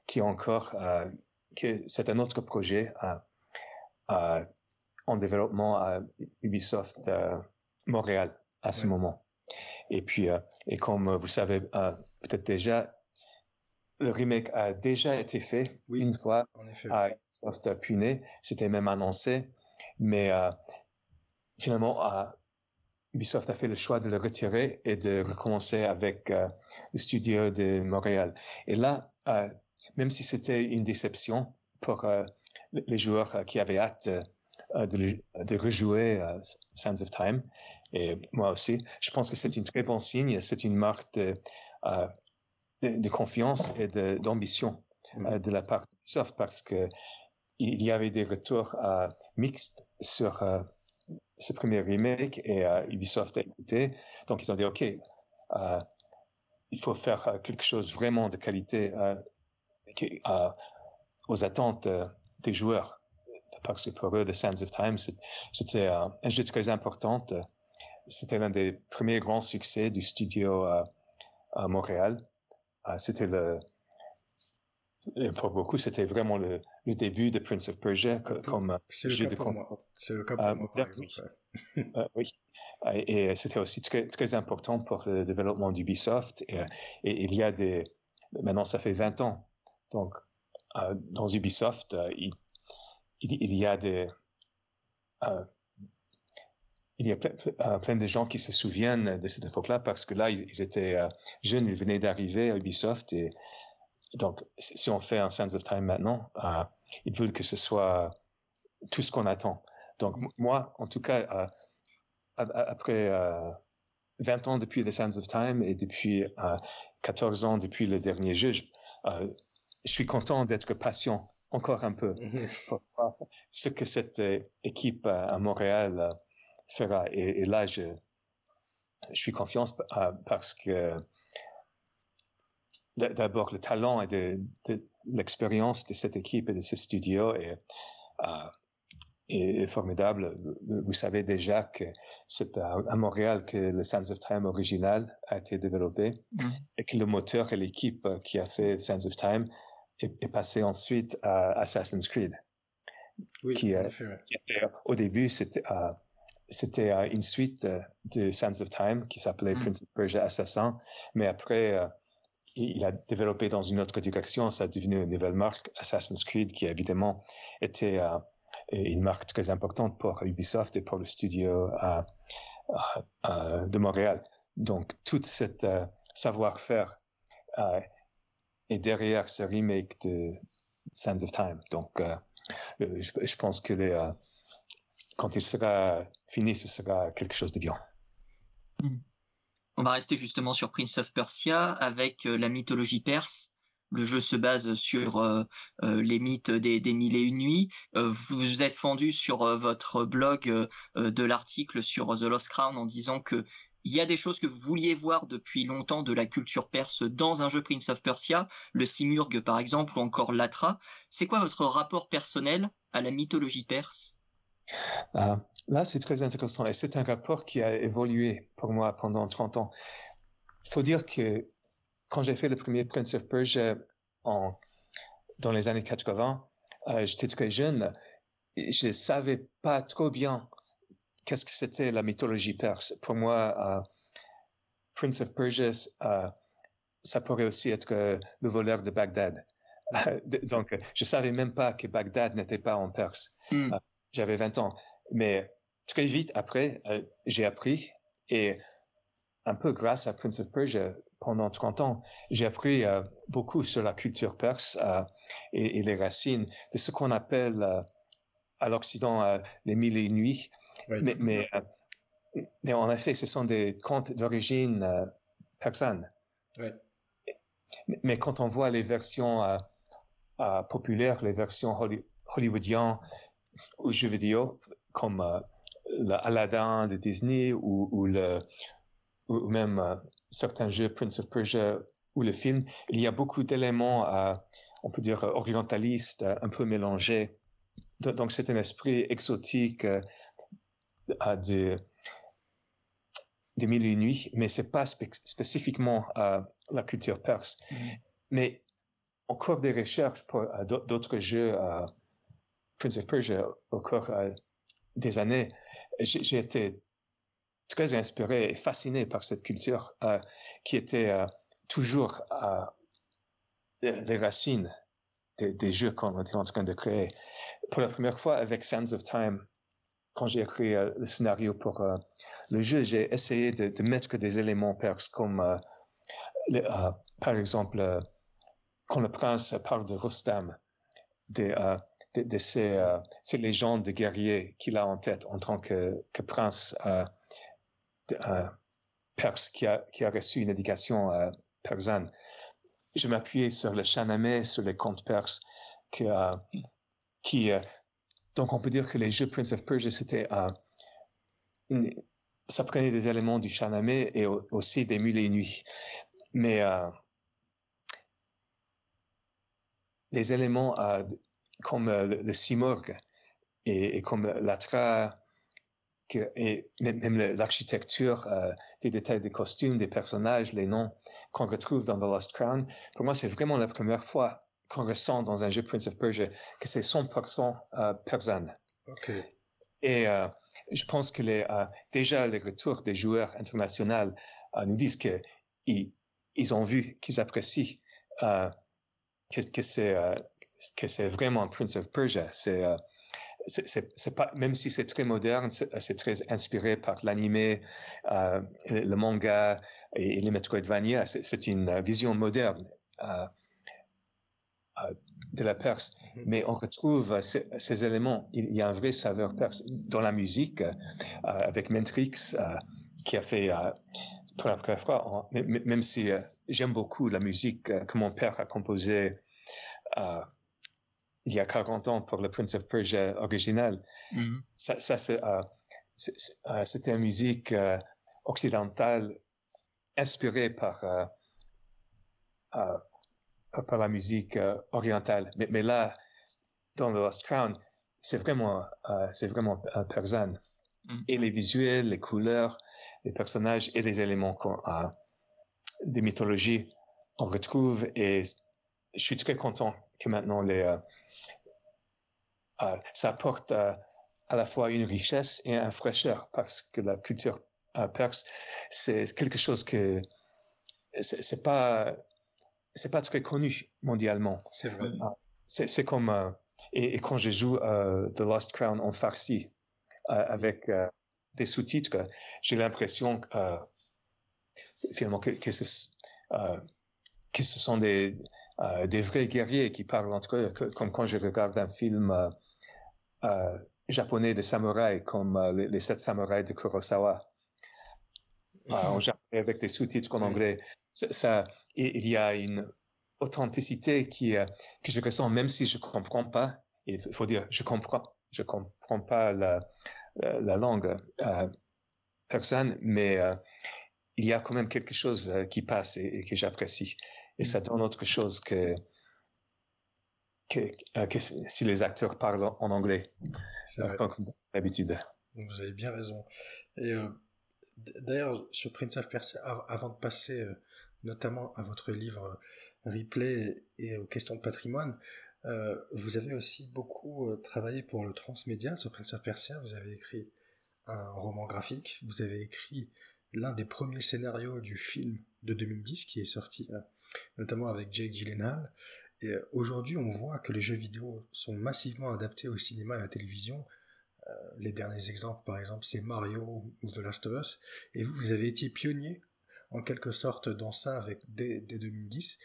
qui encore, euh, que c'est un autre projet euh, euh, en développement à Ubisoft Montréal à ce moment. Et puis, et comme vous savez peut-être déjà, le remake a déjà été fait une fois à Ubisoft Pune. C'était même annoncé, mais finalement, Ubisoft a fait le choix de le retirer et de recommencer avec le studio de Montréal. Et là, même si c'était une déception pour euh, les joueurs euh, qui avaient hâte euh, de, rejouer Sands of Time, et moi aussi, je pense que c'est une très bon signe, c'est une marque de, de, confiance et d'ambition mm. de, la part de Ubisoft parce que il y avait des retours mixtes sur ce premier remake et Ubisoft a écouté. Donc ils ont dit, OK, il faut faire quelque chose vraiment de qualité aux attentes euh, des joueurs. Parce que pour eux, The Sands of Time, c'était un jeu très important. C'était l'un des premiers grands succès du studio à, Montréal. Euh, c'était le, pour beaucoup, c'était vraiment le, début de Prince of Persia comme
jeu de combat. C'est le cas pour moi, par exemple.
oui. Et c'était aussi très, très, important pour le développement d'Ubisoft. Et, et, il y a des... Maintenant, ça fait 20 ans donc, euh, dans Ubisoft, euh, il, y a des, euh, il y a plein, de gens qui se souviennent de cette époque-là parce que là, ils, étaient jeunes, ils venaient d'arriver à Ubisoft et donc, si on fait un Sense of Time maintenant, ils veulent que ce soit tout ce qu'on attend. Donc, moi, en tout cas, après 20 ans depuis The Sands of Time et depuis 14 ans depuis le dernier jeu, je suis content d'être patient encore un peu pour voir ce que cette euh, équipe à Montréal euh, fera. Et, là, je, je suis confiant euh, parce que d'abord le talent et de, l'expérience de cette équipe et de ce studio est, est, formidable. Vous savez déjà que c'est à, Montréal que le Sands of Time original a été développé mhm. et que le moteur et l'équipe qui a fait Sands of Time est, passé ensuite à Assassin's Creed.
Oui, qui, euh,
au début, c'était euh, c'était euh, une suite de Sands of Time qui s'appelait mm. Prince of Persia Assassin, mais après, il a développé dans une autre direction, ça a devenu une nouvelle marque, Assassin's Creed, qui évidemment était une marque très importante pour Ubisoft et pour le studio de Montréal. Donc, tout cette savoir-faire et derrière ce remake de Sands of Time. Donc, euh, euh, je, pense que euh, quand il sera fini, ce sera quelque chose de bien.
On va rester justement sur Prince of Persia avec la mythologie perse. Le jeu se base sur les mythes des, des, mille et une nuits. vous vous êtes fendu sur votre blog de l'article sur The Lost Crown en disant que il y a des choses que vous vouliez voir depuis longtemps de la culture perse dans un jeu Prince of Persia, le Simurgh par exemple, ou encore l'Atra. C'est quoi votre rapport personnel à la mythologie perse?
Ah, Là, c'est très intéressant et c'est un rapport qui a évolué pour moi pendant 30 ans. Il faut dire que quand j'ai fait le premier Prince of Persia en, dans les années 80, euh, j'étais très jeune. Et je ne savais pas trop bien qu'est-ce que c'était la mythologie perse? Pour moi, euh, Prince of Persia, euh, ça pourrait aussi être euh, le voleur de Bagdad. Donc, je savais même pas que Bagdad n'était pas en Perse. Hmm. J'avais 20 ans. Mais très vite après, j'ai appris et un peu grâce à Prince of Persia, pendant 30 ans, j'ai appris euh, beaucoup sur la culture perse euh, et, les racines de ce qu'on appelle euh, à l'Occident les mille et une nuits. Mais, mais, en effet, ce sont des contes d'origine persane. Mais, quand on voit les versions populaires, les versions hollywoodiennes ou jeux vidéo, comme l'Aladdin de Disney ou le ou, même euh, certains jeux, Prince of Persia ou le film, il y a beaucoup d'éléments, euh, on peut dire, orientalistes, euh, un peu mélangés. Donc c'est un esprit exotique de, des mille et nuits, mais c'est pas spécifiquement la culture perse. Mm-hmm. Mais au cours des recherches pour d'autres jeux, Prince of Persia, au cours des années, j'ai été très inspiré et fasciné par cette culture euh, qui était euh, toujours euh, les racines des, jeux qu'on était en train de créer. Pour la première fois avec Sands of Time, quand j'ai écrit le scénario pour le jeu, j'ai essayé de, mettre des éléments perses comme, par exemple, quand le prince parle de Rustam, de, de, ces, légendes de guerriers qu'il a en tête en tant que, prince euh, perse qui a, reçu une éducation euh, persane. Je m'appuyais sur le Shahnameh, sur les contes perses, euh, qui donc on peut dire que les jeux Prince of Persia, c'était ça prenait des éléments du Shahnameh et aussi des mille et nuits. Mais les éléments comme le, Simurg et, comme l'Atra et même, l'architecture, euh, des détails des costumes, des personnages, les noms qu'on retrouve dans The Lost Crown, pour moi, c'est vraiment la première fois qu'on ressent dans un jeu Prince of Persia que c'est 100% euh, persane. Et euh, je pense que les, euh, déjà les retours des joueurs internationaux nous disent qu'ils ils ont vu, qu'ils apprécient que, que c'est que c'est vraiment Prince of Persia. C'est c'est pas même si c'est très moderne, c'est très inspiré par l'anime, euh, le manga et, les Metroidvania. C'est une vision moderne euh, euh, de la Perse, mm-hmm. mais on retrouve ces, éléments. Il y a un vrai saveur perse dans la musique avec Mentrix qui a fait pour la première fois, même si j'aime beaucoup la musique que mon père a composée il y a 40 ans pour le Prince of Persia original. Mm-hmm. Ça, ça euh, euh, c'était une musique euh, occidentale inspirée par, par la musique orientale. Mais, mais, là, dans The Lost Crown, c'est vraiment, c'est vraiment persane. Mm-hmm. Et les visuels, les couleurs, les personnages et les éléments des mythologies, on retrouve et je suis très content que maintenant les, euh, ça apporte euh, à la fois une richesse et une fraîcheur parce que la culture euh, perse, c'est quelque chose que c'est pas c'est pas très connu mondialement.
C'est vrai.
c'est comme et, quand je joue The Lost Crown en farsi avec des sous-titres, j'ai l'impression finalement que, que, ce, que ce sont des des vrais guerriers qui parlent entre eux, comme quand je regarde un film euh, japonais de samouraïs comme euh, les, sept samouraïs de Kurosawa. Euh, en japonais avec des sous-titres en anglais. Ça, il y a une authenticité qui, que je ressens même si je comprends pas. Il faut dire, je comprends, je comprends pas la, la, langue personne, mais il y a quand même quelque chose qui passe et, que j'apprécie. Et ça mm. donne autre chose que euh, que, si les acteurs parlent en anglais, comme d'habitude.
Vous avez bien raison. Et euh, d'ailleurs, sur Prince of Persia, avant de passer euh, notamment à votre livre Replay et aux questions de patrimoine, vous avez aussi beaucoup travaillé pour le transmédia sur Prince of Persia. Vous avez écrit un roman graphique, vous avez écrit l'un des premiers scénarios du film de 2010 qui est sorti, notamment avec Jake Gyllenhaal. Et aujourd'hui, on voit que les jeux vidéo sont massivement adaptés au cinéma et à la télévision. les derniers exemples, par exemple, c'est Mario ou The Last of Us. Et vous, vous avez été pionnier, en quelque sorte, dans ça avec, dès, 2010.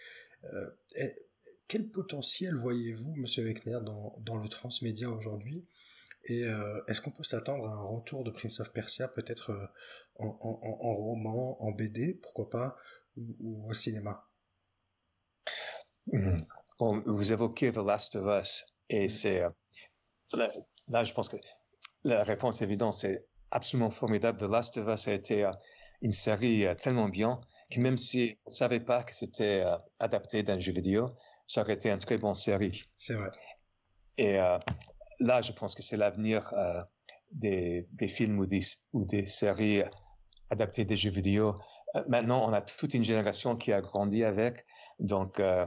quel potentiel voyez-vous, Monsieur Wegner, dans, dans le transmédia aujourd'hui? Et euh, est-ce qu'on peut s'attendre à un retour de Prince of Persia, peut-être euh, en, roman, en BD, pourquoi pas, ou, au cinéma?
Hmm. Vous évoquez The Last of Us, et c'est euh, là, je pense que la réponse évidente, c'est absolument formidable. The Last of Us a été une série tellement bien que même si on ne savait pas que c'était adapté d'un jeu vidéo, ça aurait été une très bonne série.
C'est vrai.
Et là, je pense que c'est l'avenir euh, des, des, films ou des, ou des séries adaptées des jeux vidéo. Euh, maintenant, on a toute une génération qui a grandi avec. Donc, euh,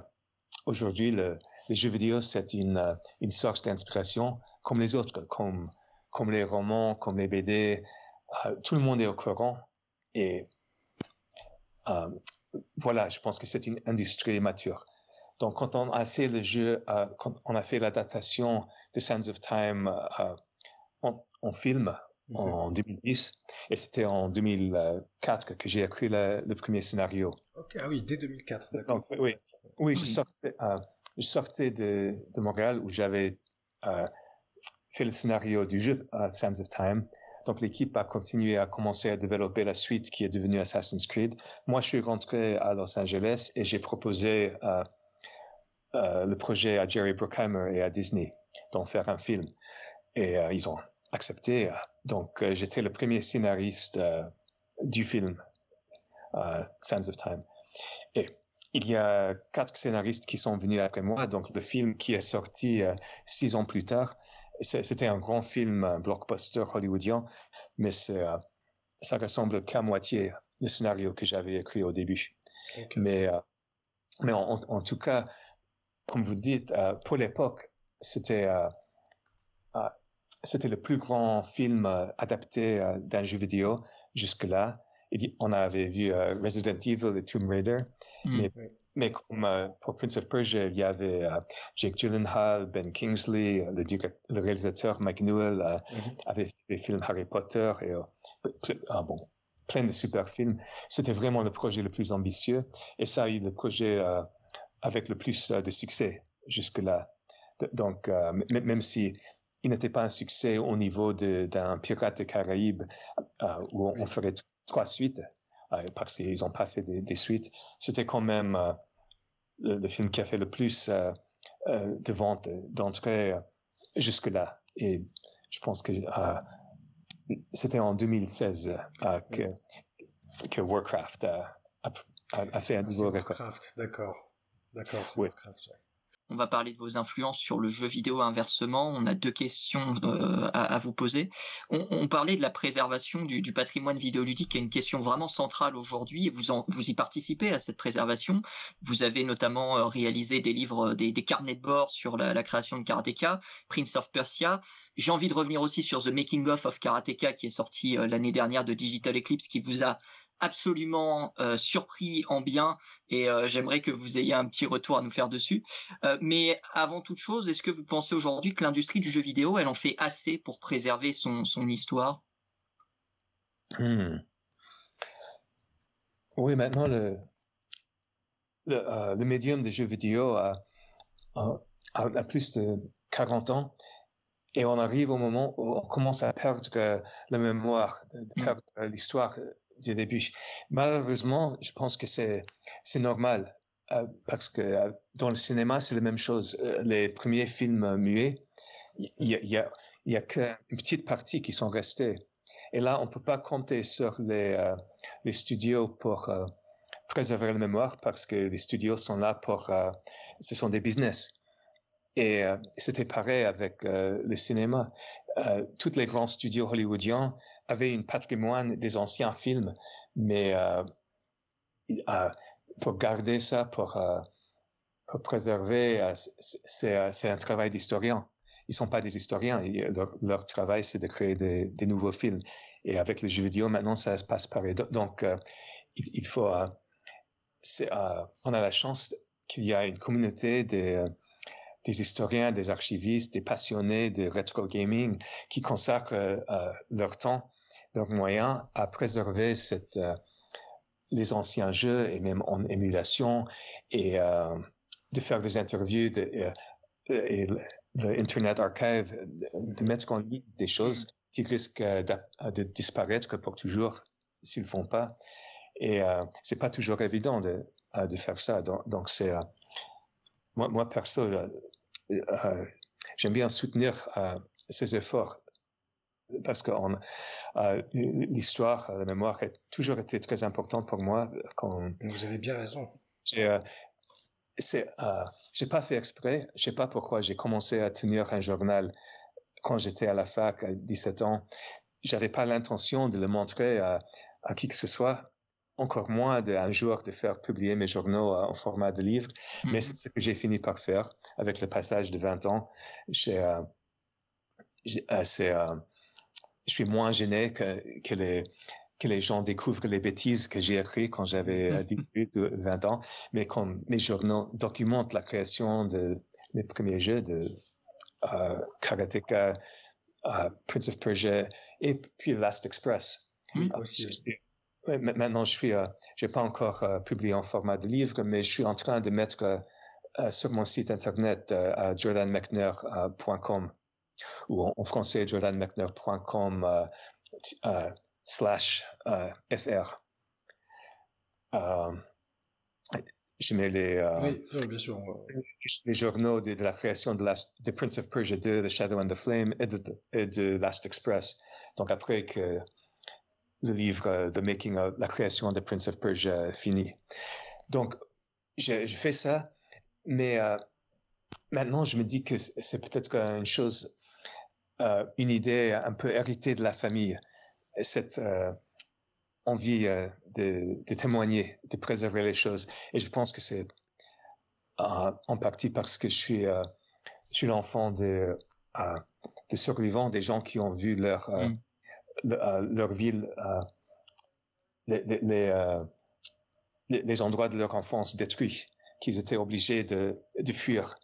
aujourd'hui, le, les jeux vidéo, c'est une, une source d'inspiration comme les autres, comme, comme les romans, comme les BD. tout le monde est au courant. Et voilà, je pense que c'est une industrie mature. Donc, quand on a fait le jeu, euh, quand on a fait l'adaptation de Sands of Time euh, en, film mhm. en 2010, et c'était en 2004 que j'ai écrit le, premier scénario.
Ok, ah oui, dès 2004, d'accord.
Oui, oui, je sortais, euh, je sortais de, de, Montréal où j'avais fait le scénario du jeu Sands of Time. Donc l'équipe a continué à commencer à développer la suite qui est devenue Assassin's Creed. Moi, je suis rentré à Los Angeles et j'ai proposé euh, le projet à Jerry Bruckheimer et à Disney d'en faire un film. Et euh, ils ont accepté. Donc, euh, j'étais le premier scénariste du film Sands of Time. Et il y a quatre scénaristes qui sont venus après moi. Donc, le film qui est sorti six ans plus tard, c'était un grand film, un blockbuster hollywoodien, mais ça ressemble qu'à moitié le scénario que j'avais écrit au début. Mais, mais en, tout cas, comme vous dites, euh, pour l'époque, c'était euh, euh, c'était le plus grand film adapté d'un jeu vidéo jusque-là. On avait vu Resident Evil et Tomb Raider, hmm. mais, comme pour Prince of Persia, il y avait Jake Gyllenhaal, Ben Kingsley, le, réalisateur Mike Newell mm-hmm. avait fait les films Harry Potter et ah, bon, plein de super films. C'était vraiment le projet le plus ambitieux et ça a eu le projet avec le plus euh, de succès jusque-là. Donc, euh, même si il n'était pas un succès au niveau d'un Pirate des Caraïbes euh, où on, ferait trois suites, parce qu'ils n'ont pas fait des, suites, c'était quand même le, film qui a fait le plus de ventes d'entrée jusque-là. Et je pense que c'était en 2016 que, que Warcraft a, fait un nouveau record.
Warcraft, d'accord. D'accord,
On va parler de vos influences sur le jeu vidéo inversement. On a deux questions euh, à, vous poser. On, parlait de la préservation du, patrimoine vidéoludique, qui est une question vraiment centrale aujourd'hui. Vous, y participez à cette préservation. Vous avez notamment euh, réalisé des livres, des, carnets de bord sur la, création de Karateka, Prince of Persia. J'ai envie de revenir aussi sur The Making of Karateka, qui est sorti euh, l'année dernière de Digital Eclipse, qui vous a absolument euh, surpris en bien et euh, j'aimerais que vous ayez un petit retour à nous faire dessus. Euh, mais avant toute chose, est-ce que vous pensez aujourd'hui que l'industrie du jeu vidéo, elle en fait assez pour préserver son, son histoire?
Hmm. Oui, maintenant le, le, le, médium des jeux vidéo a, a, plus de 40 ans et on arrive au moment où on commence à perdre la mémoire, de hmm. perdre l'histoire du début. Malheureusement, je pense que c'est normal euh, parce que euh, dans le cinéma, c'est la même chose. Euh, les premiers films muets, il y, a qu'une petite partie qui sont restés. Et là, on peut pas compter sur les les studios pour préserver la mémoire parce que les studios sont là pour ce sont des business. Et c'était pareil avec le cinéma. tous les grands studios hollywoodiens avait un patrimoine des anciens films, mais euh, euh, pour garder ça, pour, euh, préserver, c'est un travail d'historien. Ils sont pas des historiens. Leur, travail, c'est de créer des, nouveaux films. Et avec les jeux vidéo, maintenant, ça se passe pareil. Donc, il, faut... on a la chance qu'il y a une communauté des, des historiens, des archivistes, des passionnés de rétro gaming qui consacrent leur temps, leurs moyens à préserver cette, les anciens jeux et même en émulation et de faire des interviews de, et l'Internet Archive, de mettre en ligne des choses qui risquent de disparaître pour toujours s'ils ne font pas. Et euh, c'est pas toujours évident de, euh, de faire ça. Donc, donc c'est euh, moi, moi perso, euh, euh, j'aime bien soutenir ces efforts parce que l'histoire, la mémoire a toujours été très importante pour moi. Quand
Vous avez bien raison.
J'ai c'est, j'ai pas fait exprès. Je sais pas pourquoi j'ai commencé à tenir un journal quand j'étais à la fac à 17 ans. J'avais pas l'intention de le montrer à, à qui que ce soit encore moins d'un jour de faire publier mes journaux euh, en format de livre, mais mm-hmm. c'est ce que j'ai fini par faire avec le passage de 20 ans. Euh, euh, je suis moins gêné que, que, les, que les gens découvrent les bêtises que j'ai écrites quand j'avais 18 ou 20 ans, mais quand mes journaux documentent la création de mes premiers jeux de Karateka, Prince of Persia et puis Last Express.
Oui, aussi.
Oui, maintenant, je suis, euh, j'ai pas encore euh, publié en format de livre, mais je suis en train de mettre euh, euh sur mon site internet euh, à jordanmechner.com ou en, en, français jordanmechner.com slash fr. je mets les,
oui, bien sûr.
les journaux de, de, la création de, la, de Prince of Persia 2, The Shadow and the Flame et de, et de Last Express. Donc après que le livre euh, The Making of la création de Prince of Persia fini. Donc, j'ai fait ça, mais euh, maintenant je me dis que c'est peut-être une chose, euh, une idée un peu héritée de la famille, cette euh, envie euh, de, de, témoigner, de préserver les choses. Et je pense que c'est en partie parce que je suis, je suis l'enfant de, de survivants, des gens qui ont vu leur mm le, leur ville, les, les, les, les, endroits de leur enfance détruits, qu'ils étaient obligés de, de fuir.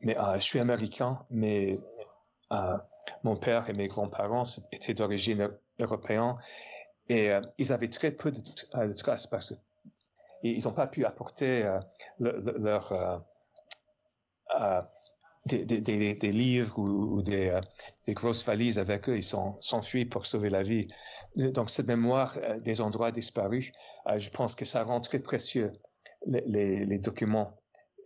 Mais je suis américain, mais mon père et mes grands-parents étaient d'origine européenne et ils avaient très peu de, de traces parce qu'ils n'ont pas pu apporter le, le, leur des, des, des, livres ou, ou des, euh, grosses valises avec eux. Ils sont s'enfuient pour sauver la vie. Donc, cette mémoire euh, des endroits disparus, euh, je pense que ça rend très précieux les, les, les documents,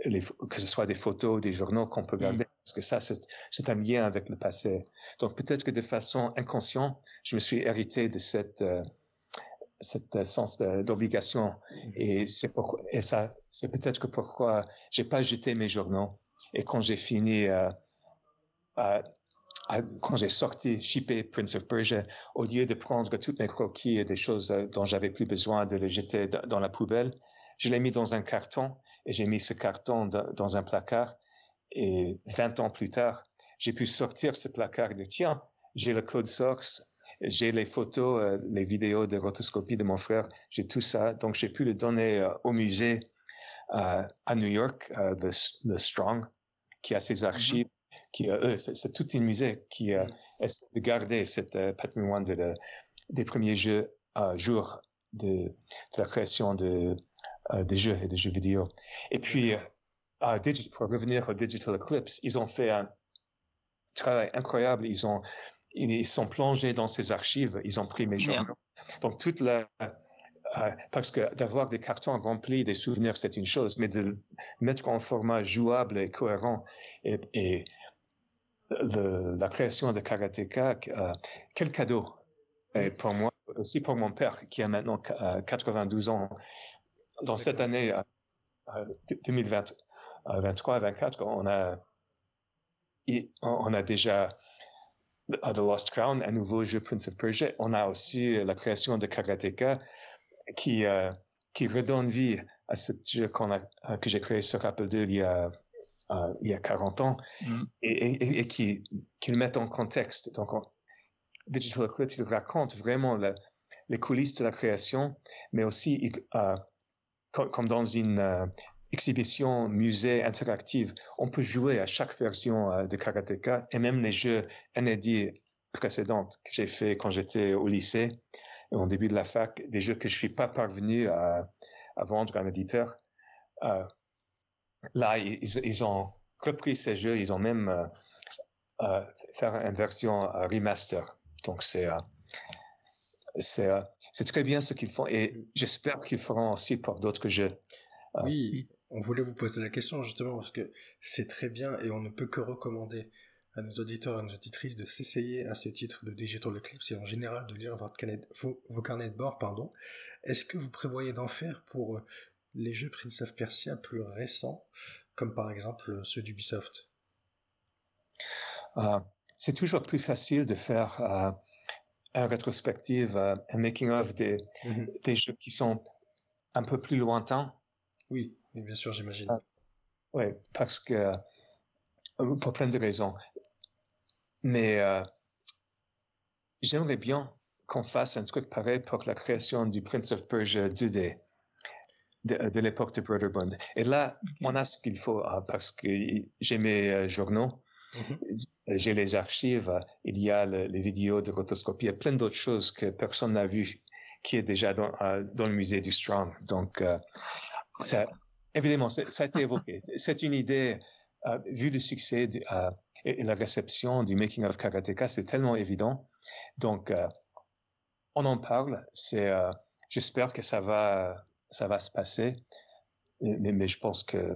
les, que ce soit des photos, des journaux qu'on peut garder, mm. Parce que ça, c'est un lien avec le passé. Donc, peut-être que de façon inconsciente, je me suis hérité de cette cette sens d'obligation mm. et c'est et ça c'est peut-être que pourquoi j'ai pas jeté mes journaux et quand j'ai fini, euh, euh, quand j'ai sorti, shippé Prince of Persia, au lieu de prendre toutes mes croquis et des choses euh, dont j'avais plus besoin de les jeter dans la poubelle, je l'ai mis dans un carton et j'ai mis ce carton dans un placard. Et 20 ans plus tard, j'ai pu sortir ce placard et dire, tiens, j'ai le code source, j'ai les photos, euh, les vidéos de rotoscopie de mon frère, j'ai tout ça. Donc, j'ai pu le donner euh, au musée euh, à New York, le, le Strong, qui a ses mm-hmm. archives, qui euh, c'est tout un musée qui mm. essaie de garder cette patrimoine de, des premiers jeux à jour de, de, la création de, des jeux et des jeux vidéo. Et puis, euh, pour revenir au Digital Eclipse, ils ont fait un travail incroyable. Ils ont ils sont plongés dans ces archives. Ils ont pris mes journaux. Donc toute la euh, parce que d'avoir des cartons remplis des souvenirs, c'est une chose, mais de mettre en format jouable et cohérent et, et le, la création de Karateka, euh, quel cadeau et pour moi, aussi pour mon père qui a maintenant 92 euh, ans. Dans cette année 2023-2024, on a on a déjà The Lost Crown, un nouveau jeu Prince of Persia. On a aussi la création de Karateka qui, euh, qui redonne vie à ce jeu qu'on a, euh, que j'ai créé sur Apple II il y a, euh, il y a 40 ans mm. et, et, et, qui, qui le met en contexte. Donc, on, Digital Eclipse, il raconte vraiment la, les coulisses de la création, mais aussi, il, euh, comme, dans une, euh, exhibition, musée interactive, on peut jouer à chaque version de Karateka et même les jeux inédits précédentes que j'ai fait quand j'étais au lycée, au début de la fac, des jeux que je suis pas parvenu à, vendre à un éditeur. Euh, là, ils, ont repris ces jeux, ils ont même euh, euh, fait une version remaster. Donc c'est c'est c'est très bien ce qu'ils font et j'espère qu'ils feront aussi pour d'autres jeux.
Oui, on voulait vous poser la question justement parce que c'est très bien et on ne peut que recommander à nos auditeurs et à nos auditrices de s'essayer à ce titre de Digital Eclipse et en général de lire votre vos, vos, carnets de bord. Pardon. Est-ce que vous prévoyez d'en faire pour euh, les jeux Prince of Persia plus récents, comme par exemple euh, ceux d'Ubisoft?
Uh, C'est toujours plus facile de faire uh, un rétrospective, un making-of des, mm-hmm. des jeux qui sont un peu plus lointains.
Oui, bien sûr, j'imagine.
oui, parce que pour plein de raisons. Mais euh, j'aimerais bien qu'on fasse un truc pareil pour la création du Prince of Persia 2D de, l'époque de Brotherbund. Et là, on a ce qu'il faut hein, parce que j'ai mes euh, journaux, mm-hmm. j'ai les archives, il y a les vidéos de rotoscopie, il y a plein d'autres choses que personne n'a vues qui est déjà dans, euh, dans, le musée du Strong. Donc, ça, évidemment, ça a été évoqué. C'est une idée, vu le succès de, et, la réception du making of Karateka, c'est tellement évident. Donc, euh, on en parle. C'est, euh, j'espère que ça va, ça va se passer. Mais, mais je pense que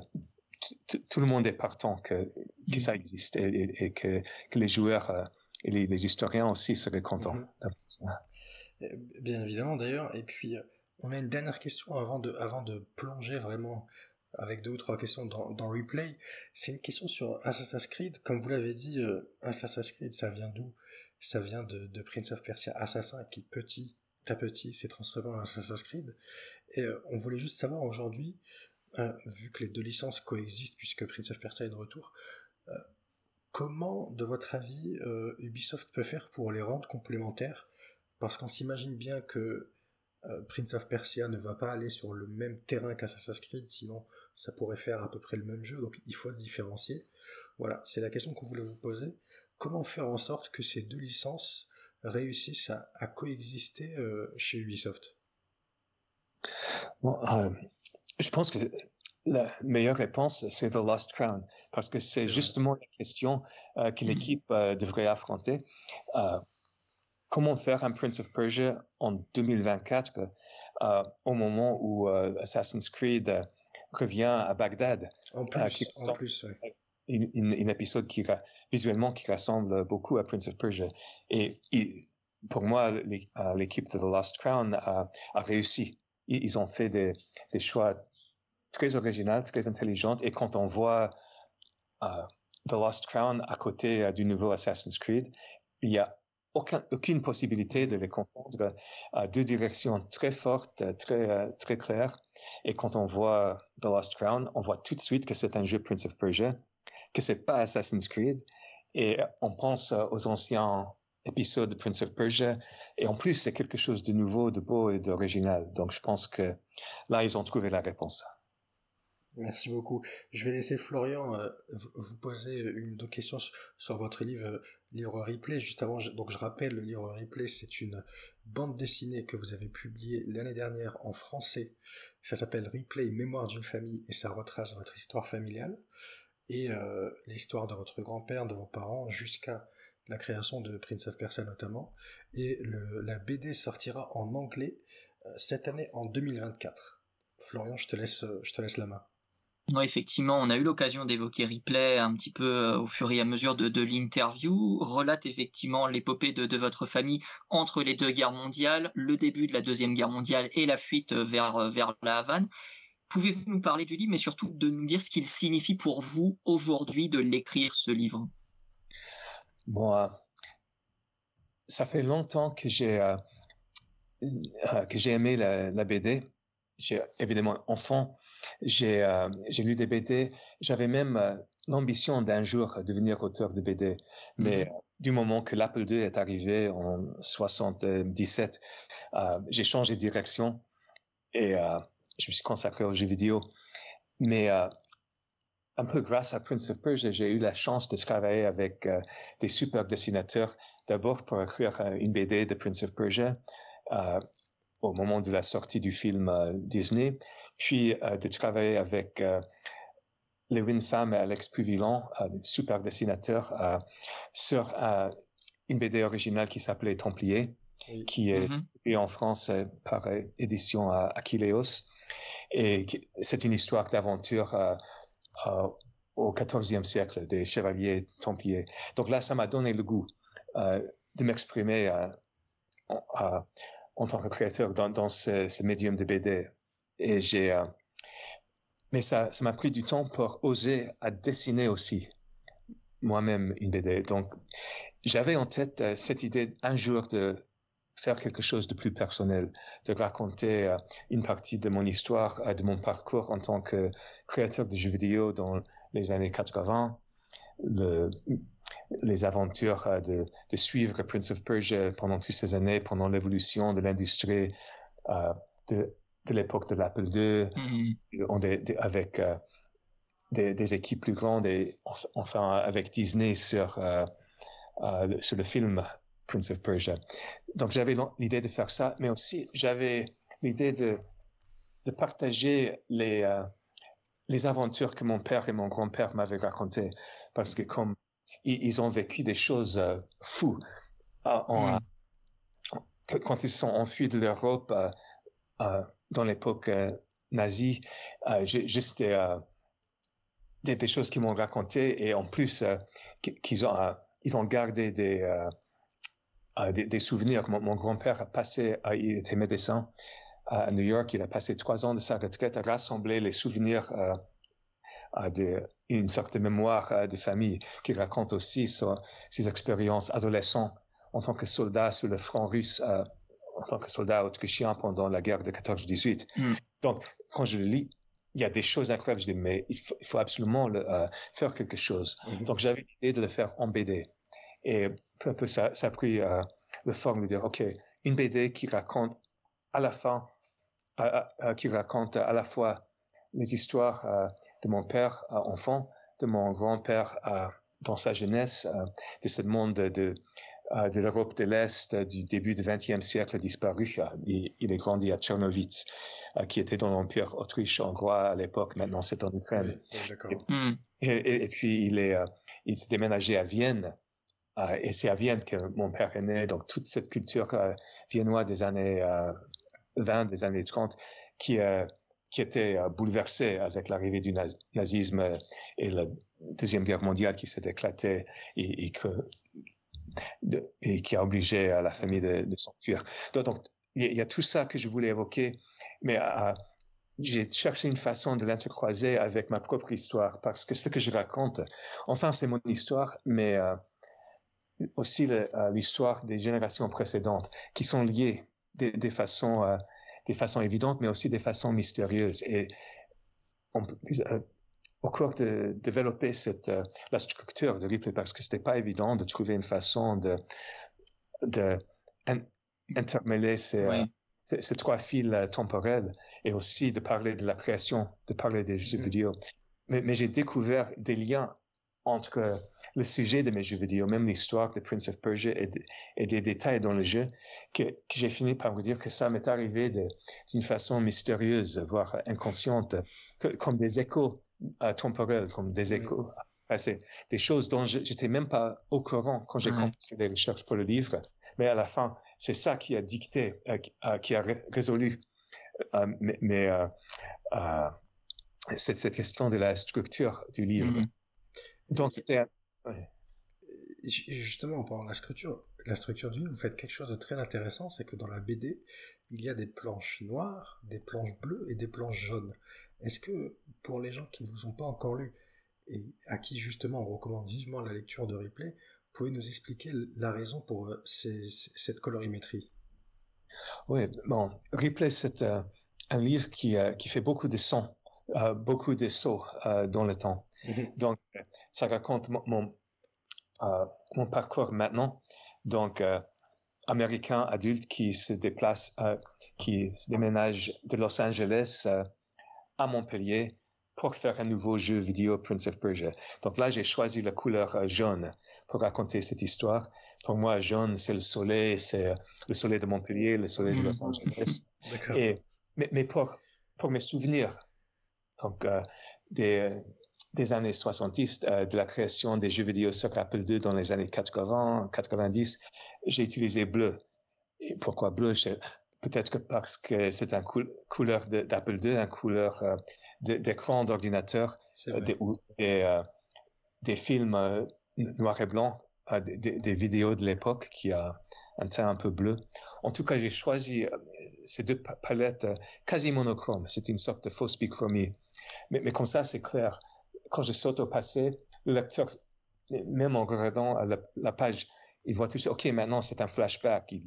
tout le monde est partant que, que ça existe et, que, que, les joueurs euh, et les, historiens aussi seraient contents.
Mm-hmm. Bien évidemment d'ailleurs. Et puis, on a une dernière question avant de, avant de plonger vraiment avec deux ou trois questions dans, dans Replay. C'est une question sur Assassin's Creed. Comme vous l'avez dit, euh, Assassin's Creed, ça vient d'où? Ça vient de, de, Prince of Persia Assassin qui, petit à petit, s'est transformé en Assassin's Creed. Et euh, on voulait juste savoir aujourd'hui, euh, vu que les deux licences coexistent puisque Prince of Persia est de retour, comment, de votre avis, Ubisoft peut faire pour les rendre complémentaires? Parce qu'on s'imagine bien que Prince of Persia ne va pas aller sur le même terrain qu'Assassin's Creed, sinon ça pourrait faire à peu près le même jeu, donc il faut se différencier. Voilà, c'est la question qu'on voulait vous poser. Comment faire en sorte que ces deux licences réussissent à, coexister euh, chez Ubisoft?
Euh, Je pense que la meilleure réponse, c'est The Lost Crown, parce que c'est justement la question euh, que mm. l'équipe devrait affronter. comment faire un Prince of Persia en 2024, au moment où Assassin's Creed revient à Bagdad.
En plus, en plus
un épisode qui visuellement qui ressemble beaucoup à Prince of Persia. Et, pour moi, euh, l'équipe de The Lost Crown a, réussi. Ils, ont fait des, des, choix très originaux, très intelligents. Et quand on voit uh, The Lost Crown à côté uh, du nouveau Assassin's Creed, il y a aucune possibilité de les confondre à deux directions très fortes, très, euh, très claires. Et quand on voit The Lost Crown, on voit tout de suite que c'est un jeu Prince of Persia, que c'est pas Assassin's Creed. Et on pense euh, aux anciens épisodes de Prince of Persia. Et en plus, c'est quelque chose de nouveau, de beau et d'original. Donc, je pense que là, ils ont trouvé la réponse.
Merci beaucoup. Je vais laisser Florian euh, vous poser une deux questions sur votre livre, euh, livre replay. Juste avant, donc je rappelle, le livre replay, c'est une bande dessinée que vous avez publiée l'année dernière en français. Ça s'appelle Replay, Mémoire d'une famille, et ça retrace votre histoire familiale et euh, l'histoire de votre grand-père, de vos parents, jusqu'à la création de Prince of Persia notamment. Et la BD sortira en anglais cette année en 2024. Florian, je te laisse, je te laisse la main.
Effectivement, on a eu l'occasion d'évoquer Ripley un petit peu euh, au fur et à mesure de, l'interview. Relate effectivement l'épopée de, votre famille entre les deux guerres mondiales, le début de la deuxième guerre mondiale et la fuite vers, euh, vers la Havane. Pouvez-vous nous parler du livre, mais surtout de nous dire ce qu'il signifie pour vous aujourd'hui de l'écrire ce livre?
Bon, euh, ça fait longtemps que j'ai que j'ai aimé la, la BD. J'ai évidemment enfant j'ai euh, j'ai lu des BD. J'avais même euh, l'ambition d'un jour devenir auteur de BD. Mais mmh du moment que l'Apple II est arrivé en 77, euh, j'ai changé de direction et je me suis consacré aux jeux vidéo. mais un peu grâce à Prince of Persia, j'ai eu la chance de travailler avec des super dessinateurs. D'abord pour écrire une BD de Prince of Persia au moment de la sortie du film Disney, puis de travailler avec Lewin Pham et Alex Puvillan, super dessinateurs, sur une BD originale qui s'appelait Templier, qui est mm en France par édition Aquileos. Et c'est une histoire d'aventure euh, euh, au XIVe siècle des chevaliers templiers. Donc là, ça m'a donné le goût euh, de m'exprimer en, tant que créateur dans, ce, médium de BD. Et j'ai, mais ça, m'a pris du temps pour oser à dessiner aussi moi-même une BD. Donc, j'avais en tête cette idée un jour de faire quelque chose de plus personnel, de raconter euh, une partie de mon histoire, euh, de mon parcours en tant que créateur de jeux vidéo dans les années 80, le, les aventures euh, de, de, suivre Prince of Persia pendant toutes ces années, pendant l'évolution de l'industrie de, de l'époque de l'Apple II, mm-hmm. avec des, des, équipes plus grandes et enfin avec Disney sur, sur le film Prince of Persia. Donc j'avais l'idée de faire ça, mais aussi j'avais l'idée de, de partager les, euh, les aventures que mon père et mon grand-père m'avaient racontées, parce que comme ils, ont vécu des choses euh, fous euh, mm. quand ils sont enfuis de l'Europe dans l'époque nazie, juste des, des, choses qu'ils m'ont racontées et en plus qu'ils ont, ils ont gardé des des, souvenirs. Mon, grand-père a passé, il était médecin à New York, il a passé trois ans de sa retraite à rassembler les souvenirs euh, d'une sorte de mémoire euh, de famille qui raconte aussi ses expériences adolescentes en tant que soldat sur le front russe, euh, en tant que soldat autrichien pendant la guerre de 14-18. Hmm. Donc, quand je le lis, il y a des choses incroyables. Je dis, mais il faut, absolument faire quelque chose. Hmm. Donc, j'avais l'idée de le faire en BD. Et peu à peu, ça, ça a pris euh, le forme de dire, OK, une BD qui raconte à la fin, qui raconte à la fois les histoires euh, de mon père enfant, de mon grand-père dans sa jeunesse, euh, de ce monde de, de l'Europe de l'Est du début du XXe siècle disparu. Il, il, est grandi à Tchernovitz, qui était dans l'Empire autriche-hongrois à l'époque. Maintenant, c'est en Ukraine. Et, et, puis, il est, il s'est déménagé à Vienne euh, et c'est à Vienne que mon père est né, donc toute cette culture euh, viennoise des années 20, euh, des années 30, qui, qui était bouleversée avec l'arrivée du nazisme et la Deuxième Guerre mondiale qui s'est éclatée et, qui a obligé la famille de, s'enfuir. Donc, il y a tout ça que je voulais évoquer, mais j'ai cherché une façon de l'intercroiser avec ma propre histoire, parce que ce que je raconte, enfin, c'est mon histoire, mais aussi euh, l'histoire des générations précédentes qui sont liées des, façons, euh, des façons évidentes, mais aussi des façons mystérieuses. Et euh, au cours de développer cette, la structure de replay, parce que c'était pas évident de trouver une façon de, de intermêler ces, ces, trois fils temporels et aussi de parler de la création, de parler des jeux mm-hmm. vidéo. Mais, mais j'ai découvert des liens entre le sujet de mes jeux vidéo, même l'histoire de Prince of Persia et, des détails dans le jeu, que, j'ai fini par vous dire que ça m'est arrivé d'une façon mystérieuse, voire inconsciente, comme des échos euh, temporels, comme des échos. C'est des choses dont j'étais même pas au courant quand j'ai commencé les recherches pour le livre, mais à la fin, c'est ça qui a dicté, euh, euh, qui a résolu mais, cette, question de la structure du livre. Mm-hmm. Donc c'était
Justement, pendant la structure, la structure du livre, vous faites quelque chose de très intéressant, c'est que dans la BD, il y a des planches noires, des planches bleues et des planches jaunes. Est-ce que, pour les gens qui ne vous ont pas encore lu, et à qui justement on recommande vivement la lecture de replay, pouvez nous expliquer la raison pour euh, cette colorimétrie?
Oui, bon, replay, c'est euh, un livre qui, euh, qui fait beaucoup de sons euh, beaucoup de sauts dans le temps. Mm-hmm. Donc, ça raconte mon, euh, mon, parcours maintenant. Donc, américain adulte qui se déplace, qui se déménage de Los Angeles à Montpellier pour faire un nouveau jeu vidéo Prince of Persia. Donc là, j'ai choisi la couleur jaune pour raconter cette histoire. Pour moi, jaune, c'est le soleil, c'est le soleil de Montpellier, le soleil de Los Angeles. Et, mais, mais pour, pour mes souvenirs, donc des, des années 70, de la création des jeux vidéo sur Apple II dans les années 80, 90, j'ai utilisé bleu. Et pourquoi bleu? Peut-être que parce que c'est une couleur d'Apple II, une couleur euh, d'écran d'ordinateur, euh, des, euh, des, films noir et blanc, des, des, vidéos de l'époque qui a un teint un peu bleu. En tout cas, j'ai choisi ces deux palettes quasi monochromes. C'est une sorte de fausse bichromie. Mais, mais comme ça, c'est clair. Quand je saute au passé, le lecteur, même en regardant la, page, il voit tout de suite, OK, maintenant c'est un flashback. Il,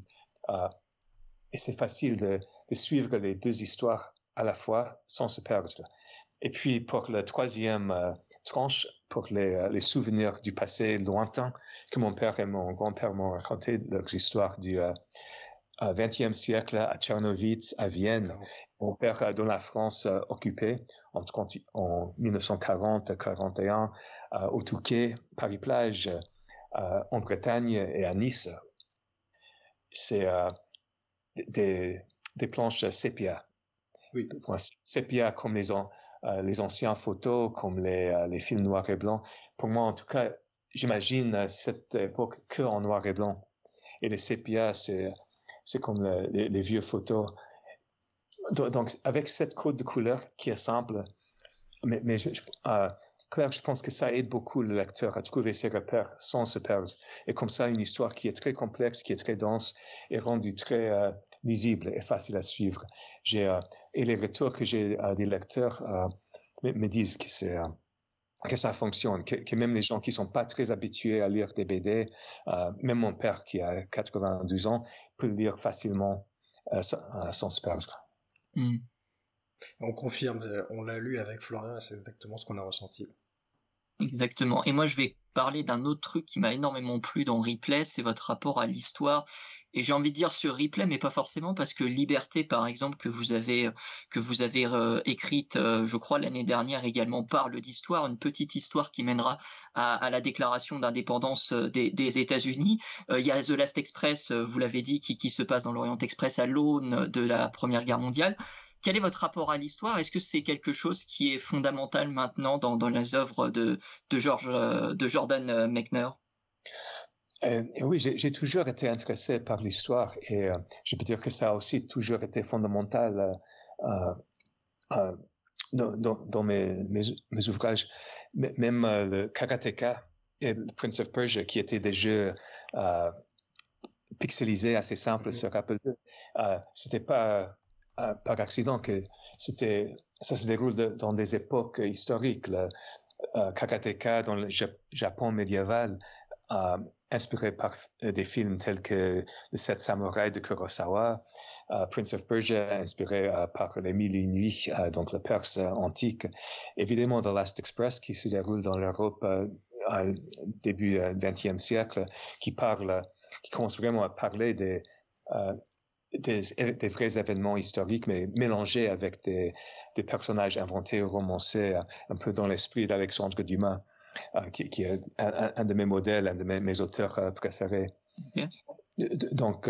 et c'est facile de, suivre les deux histoires à la fois sans se perdre. Et puis pour la troisième euh, tranche, pour les, euh, les, souvenirs du passé lointain que mon père et mon grand-père m'ont raconté, leurs histoires du XXe euh, siècle à Tchernovitz, à Vienne. Mon père dans la France occupée en, en 1940-41 au Touquet, Paris-Plage, en Bretagne et à Nice. C'est des, des planches sépia. Oui. Sépia comme les, euh, les anciens photos, comme les, euh, les films noir et blanc. Pour moi, en tout cas, j'imagine euh, cette époque que en noir et blanc. Et les sépia, c'est, c'est comme les, les, vieux photos. Donc, avec cette code de couleur qui est simple, mais, mais je, Claire, je pense que ça aide beaucoup le lecteur à trouver ses repères sans se perdre. Et comme ça, une histoire qui est très complexe, qui est très dense, est rendue très euh, lisible et facile à suivre. J'ai, euh, et les retours que j'ai euh, des lecteurs me, disent que c'est que ça fonctionne, que, même les gens qui sont pas très habitués à lire des BD, même mon père qui a 92 ans, peut lire facilement sans, se perdre.
Hmm. On confirme, on l'a lu avec Florian c'est exactement ce qu'on a ressenti.
Exactement. Et moi, je vais parler d'un autre truc qui m'a énormément plu dans Replay, c'est votre rapport à l'histoire. Et j'ai envie de dire sur Replay, mais pas forcément parce que Liberté, par exemple, que vous avez que vous avez euh, écrite, euh, je crois l'année dernière également, parle d'histoire, une petite histoire qui mènera à, la déclaration d'indépendance euh, des, États-Unis. Il y a The Last Express, vous l'avez dit, qui, qui se passe dans l'Orient Express à l'aune de la Première Guerre mondiale. Quel est votre rapport à l'histoire? Est-ce que c'est quelque chose qui est fondamental maintenant dans, dans les œuvres de, de, George, euh, de Jordan euh, Mechner?
Euh, oui, j'ai toujours été intéressé par l'histoire et je peux dire que ça a aussi toujours été fondamental dans, dans, mes, mes, ouvrages. Même le Karateka et le Prince of Persia, qui étaient des jeux pixelisés assez simples mm-hmm. sur Apple II, c'était pas par accident que c'était, ça se déroule dans des époques historiques. Le euh, dans le Japon médiéval, euh, inspiré par des films tels que Les Sept Samouraïs de Kurosawa, Prince of Persia, inspiré par Les Mille et Nuits, donc la Perse antique. Évidemment, The Last Express, qui se déroule dans l'Europe début XXe siècle, qui parle, qui commence vraiment à parler des, des, vrais événements historiques, mais mélangés avec des, des personnages inventés ou romancés, euh, un peu dans l'esprit d'Alexandre Dumas, euh, qui, qui, est un, de mes modèles, un de mes, auteurs euh, préférés. Donc,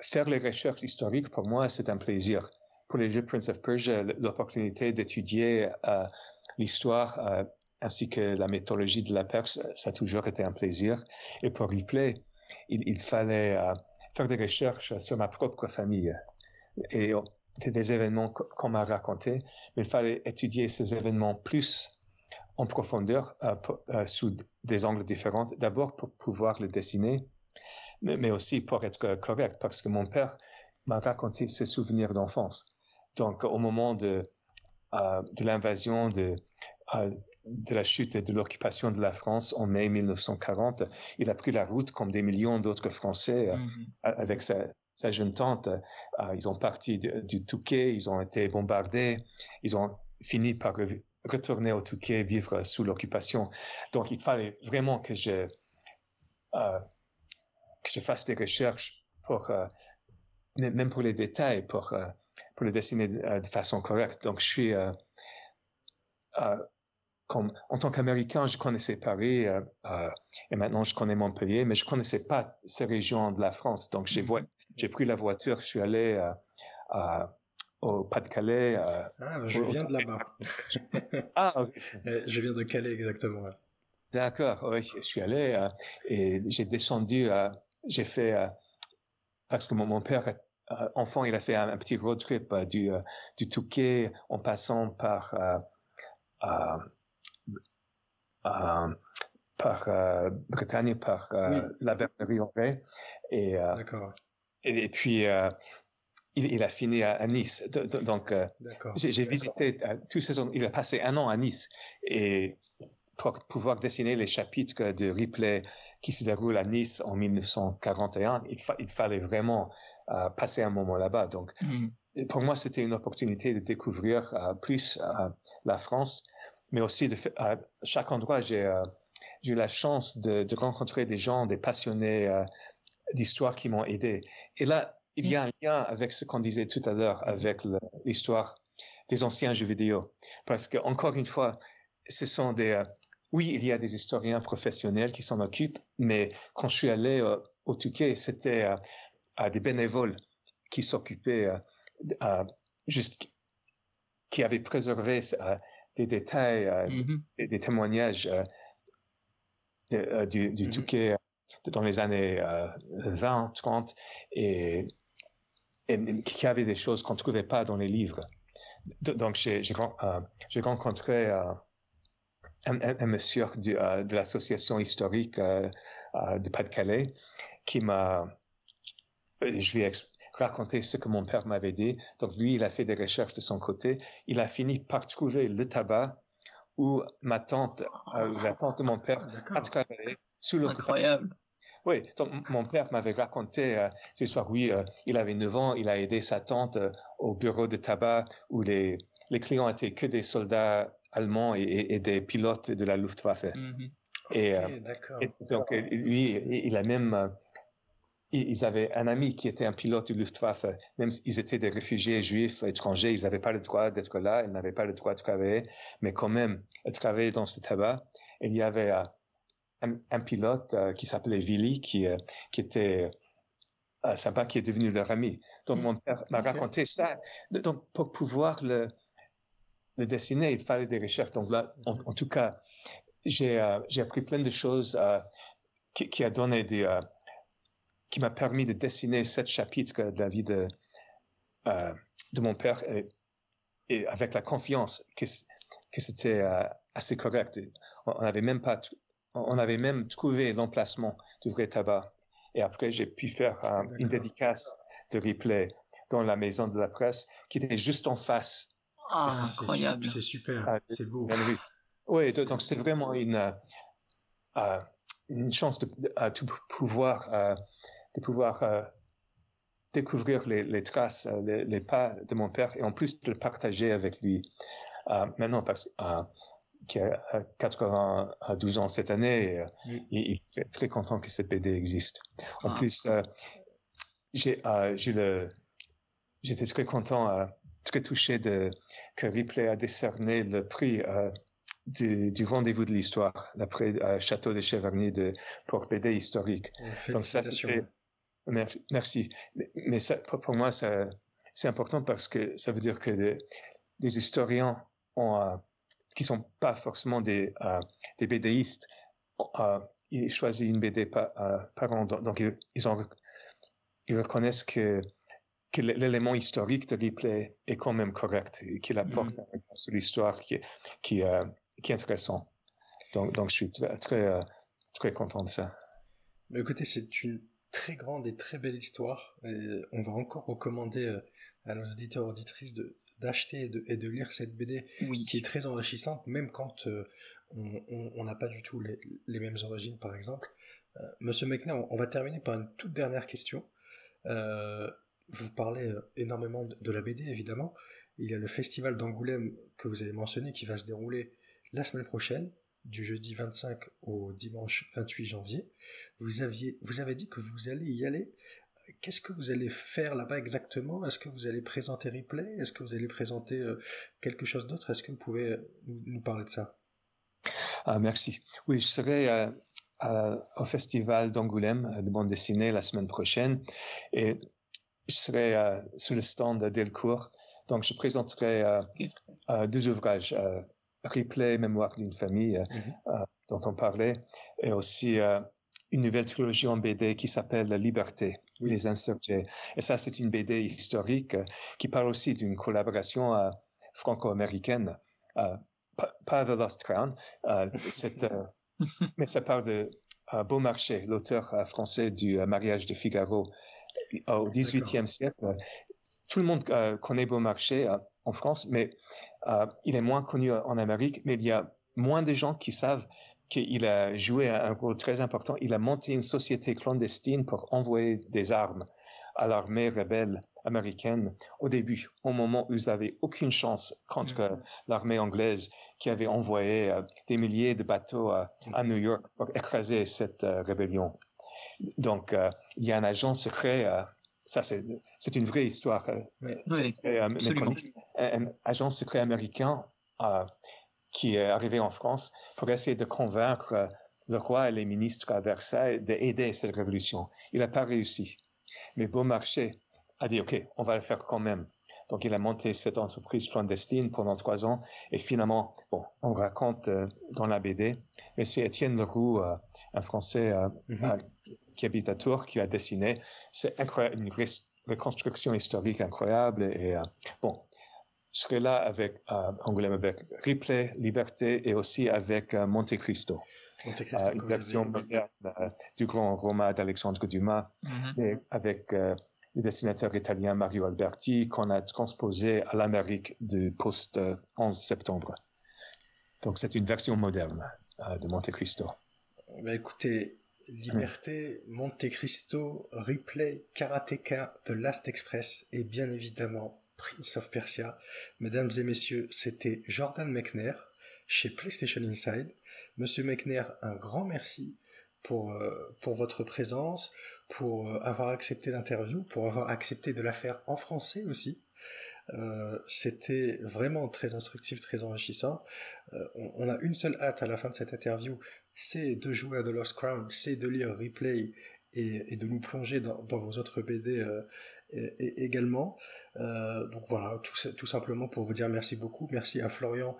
faire les recherches historiques, pour moi, c'est un plaisir. Pour les jeux Prince of Persia, l'opportunité d'étudier l'histoire ainsi que la mythologie de la Perse, ça a toujours été un plaisir. Et pour Replay, il, il fallait faire des recherches sur ma propre famille. Et oh, des événements qu'on m'a racontés, mais il fallait étudier ces événements plus en profondeur, euh, euh, sous des angles différents. D'abord pour pouvoir les dessiner, mais, aussi pour être correct, parce que mon père m'a raconté ses souvenirs d'enfance. Donc, au moment de, euh, de l'invasion de, de la chute et de l'occupation de la France en mai 1940, il a pris la route comme des millions d'autres Français euh, mhm. avec sa, jeune tante. Euh, ils ont parti du Touquet, ils ont été bombardés, ils ont fini par retourner au Touquet, vivre sous l'occupation. Donc il fallait vraiment que je, euh, que je fasse des recherches pour, même pour les détails, pour, pour le dessiner de façon correcte. Donc je suis comme, en tant qu'Américain, je connaissais Paris et maintenant je connais Montpellier, mais je connaissais pas ces régions de la France. Donc j'ai j'ai pris la voiture, je suis allé au Pas-de-Calais.
ah, bah, je viens de là-bas. ah, Je viens de Calais exactement.
D'accord, oui, je suis allé et j'ai descendu, j'ai fait parce que mon, père, euh, enfant, il a fait un, petit road trip euh, du, euh, du Touquet en passant par par Bretagne, par la Bernerie Et, et, puis, il, a fini à, Nice. Donc, j'ai visité tout saison. Il a passé un an à Nice. Et pour pouvoir dessiner les chapitres de Ripley qui se déroulent à Nice en 1941, il, fallait vraiment euh, passer un moment là-bas. Donc, mm. pour moi, c'était une opportunité de découvrir euh, plus euh, la France, mais aussi à chaque endroit, j'ai eu la chance de, rencontrer des gens, des passionnés d'histoire qui m'ont aidé. Et là, il y a un lien avec ce qu'on disait tout à l'heure, avec l'histoire des anciens jeux vidéo. Parce que, encore une fois, ce sont des, oui, il y a des historiens professionnels qui s'en occupent, mais quand je suis allé euh, au Touquet, c'était euh, des bénévoles qui s'occupaient euh, juste, qui avaient préservé des détails, mm-hmm. des, témoignages du, du mm-hmm. Touquet dans les années 20, 30, et, et, qui avaient des choses qu'on ne trouvait pas dans les livres. Donc, j'ai rencontré un, monsieur euh, de l'association historique euh, euh, de Pas-de-Calais qui m'a, je lui ai raconté ce que mon père m'avait dit. Donc lui, il a fait des recherches de son côté. Il a fini par trouver le tabac où ma tante, la tante de mon père,
a travaillé sous Incroyable.
Oui, donc mon père m'avait raconté euh, cette histoire. Oui, il avait 9 ans, il a aidé sa tante au bureau de tabac où les, les clients étaient que des soldats allemands et, des pilotes de la Luftwaffe.
Mm-hmm. Et, euh,
donc lui, il a même, euh, ils avaient un ami qui était un pilote de Luftwaffe, même s'ils étaient des réfugiés juifs étrangers, ils n'avaient pas le droit d'être là, ils n'avaient pas le droit de travailler, mais quand même, travailler dans ce tabac. il y avait euh, un, pilote qui s'appelait Willy, qui, qui était sympa, qui est devenu leur ami. Donc mm. mon père m'a raconté ça. Donc pour pouvoir le, de dessiner, il fallait des recherches. Donc là, en, tout cas, j'ai euh, appris plein de choses euh, qui, a donné des, euh, qui m'a permis de dessiner sept chapitres de la vie de, de mon père et, avec la confiance que, que c'était assez correct. On avait même pas, on avait même trouvé l'emplacement du vrai tabac. Et après, j'ai pu faire une dédicace de replay dans la maison de la presse qui était juste en face
ah, incroyable.
C'est super, ah, c'est beau.
Oui, donc c'est vraiment une, euh, euh, une chance de, de pouvoir, euh, de pouvoir découvrir les, les traces, les, pas de mon père et en plus de le partager avec lui. maintenant, parce qui a 92 ans cette année, il est très, content que cette BD existe. En ah. plus, j'ai le, j'étais très content très touché de, que Ripley a décerné le prix euh, du, du rendez-vous de l'histoire, d'après euh, Château de Cheverny de, pour BD historique.
Donc ça, c'était...
Merci. Mais ça, pour moi, c'est important parce que ça veut dire que des, historiens ont, euh, qui sont pas forcément des, euh, des BDistes, ils choisissent une BD par, par an. Donc, ils, ils, ont, ils reconnaissent que que l'élément historique de Ripley est quand même correct et qu'il apporte mm. sur l'histoire qui, qui, euh, qui est intéressant. Donc, donc je suis très, très, euh, très content de ça.
Mais écoutez, c'est une très grande et très belle histoire. Et on va encore recommander euh, à nos auditeurs et auditrices de, d'acheter et de, et de, lire cette BD qui est très enrichissante, même quand on n'a pas du tout les, les, mêmes origines, par exemple. Monsieur Mechner, on, va terminer par une toute dernière question. Euh, vous parlez euh, énormément de la BD, évidemment. Il y a le festival d'Angoulême que vous avez mentionné qui va se dérouler la semaine prochaine, du jeudi 25 au dimanche 28 janvier. Vous, aviez, vous avez dit que vous allez y aller. qu'est-ce que vous allez faire là-bas exactement? Est-ce que vous allez présenter Replay? Est-ce que vous allez présenter quelque chose d'autre? Est-ce que vous pouvez nous parler de ça?
Ah, Merci. Oui, je serai au festival d'Angoulême de bande dessinée la semaine prochaine et je serai sur le stand Delcourt. Donc, je présenterai deux ouvrages replay Mémoire d'une famille mmh dont on parlait et aussi une nouvelle trilogie en BD qui s'appelle La Liberté, les insurgés. Et ça, c'est une BD historique qui parle aussi d'une collaboration franco-américaine. pas The Lost Crown, mais ça parle de Beaumarchais, l'auteur français du mariage de Figaro au XVIIIe siècle. Tout le monde connaît Beaumarchais en France, mais il est moins connu en Amérique, mais il y a moins de gens qui savent qu'il a joué un rôle très important. Il a monté une société clandestine pour envoyer des armes à l'armée rebelle américaine au début, au moment où ils n'avaient aucune chance contre mm-hmm. l'armée anglaise qui avait envoyé euh, des milliers de bateaux à, New York pour écraser cette euh, rébellion. Donc, euh, il y a un agent secret ça c'est une vraie histoire. Oui, un, agent secret américain qui est arrivé en France pour essayer de convaincre euh, le roi et les ministres à Versailles d'aider cette révolution. Il n'a pas réussi. Mais Beaumarchais a dit, OK, on va le faire quand même. Donc, il a monté cette entreprise clandestine pendant trois ans. Et finalement, bon, on raconte euh, dans la BD, mais c'est Étienne Leroux, euh, un Français mm-hmm. qui habite à Tours, qui l'a dessiné. C'est incroyable, une reconstruction historique incroyable. Et, bon, je serai là avec euh, Angoulême, avec Ripley, Liberté et aussi avec euh, Monte Cristo. Monte Cristo euh, une version moderne du grand roman d'Alexandre Dumas, mm-hmm. et avec le dessinateur italien Mario Alberti qu'on a transposé à l'Amérique du post-11 septembre. Donc c'est une version moderne de Monte Cristo.
Bah, écoutez, Liberté, Monte Cristo, Ripley, Karateka, The Last Express et bien évidemment Prince of Persia. Mesdames et messieurs, c'était Jordan Mechner chez PlayStation Inside. Monsieur Mechner, un grand merci pour, euh, pour votre présence, pour euh, avoir accepté l'interview, pour avoir accepté de la faire en français aussi. Euh, c'était vraiment très instructif, très enrichissant. on, a une seule hâte à la fin de cette interview, c'est de jouer à The Lost Crown, c'est de lire Replay et, de nous plonger dans, vos autres BD également. Donc voilà, tout, tout, simplement pour vous dire merci beaucoup. Merci à Florian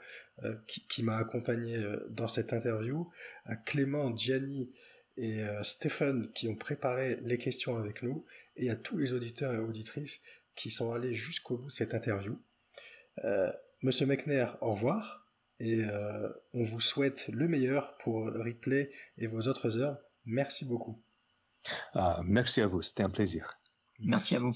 qui, m'a accompagné dans cette interview, à Clément, Gianni et Stéphane qui ont préparé les questions avec nous, et à tous les auditeurs et auditrices qui sont allés jusqu'au bout de cette interview. Monsieur Mechner, au revoir, et on vous souhaite le meilleur pour Replay et vos autres heures. Merci beaucoup.
Ah, merci à vous, c'était un plaisir.
Merci à vous.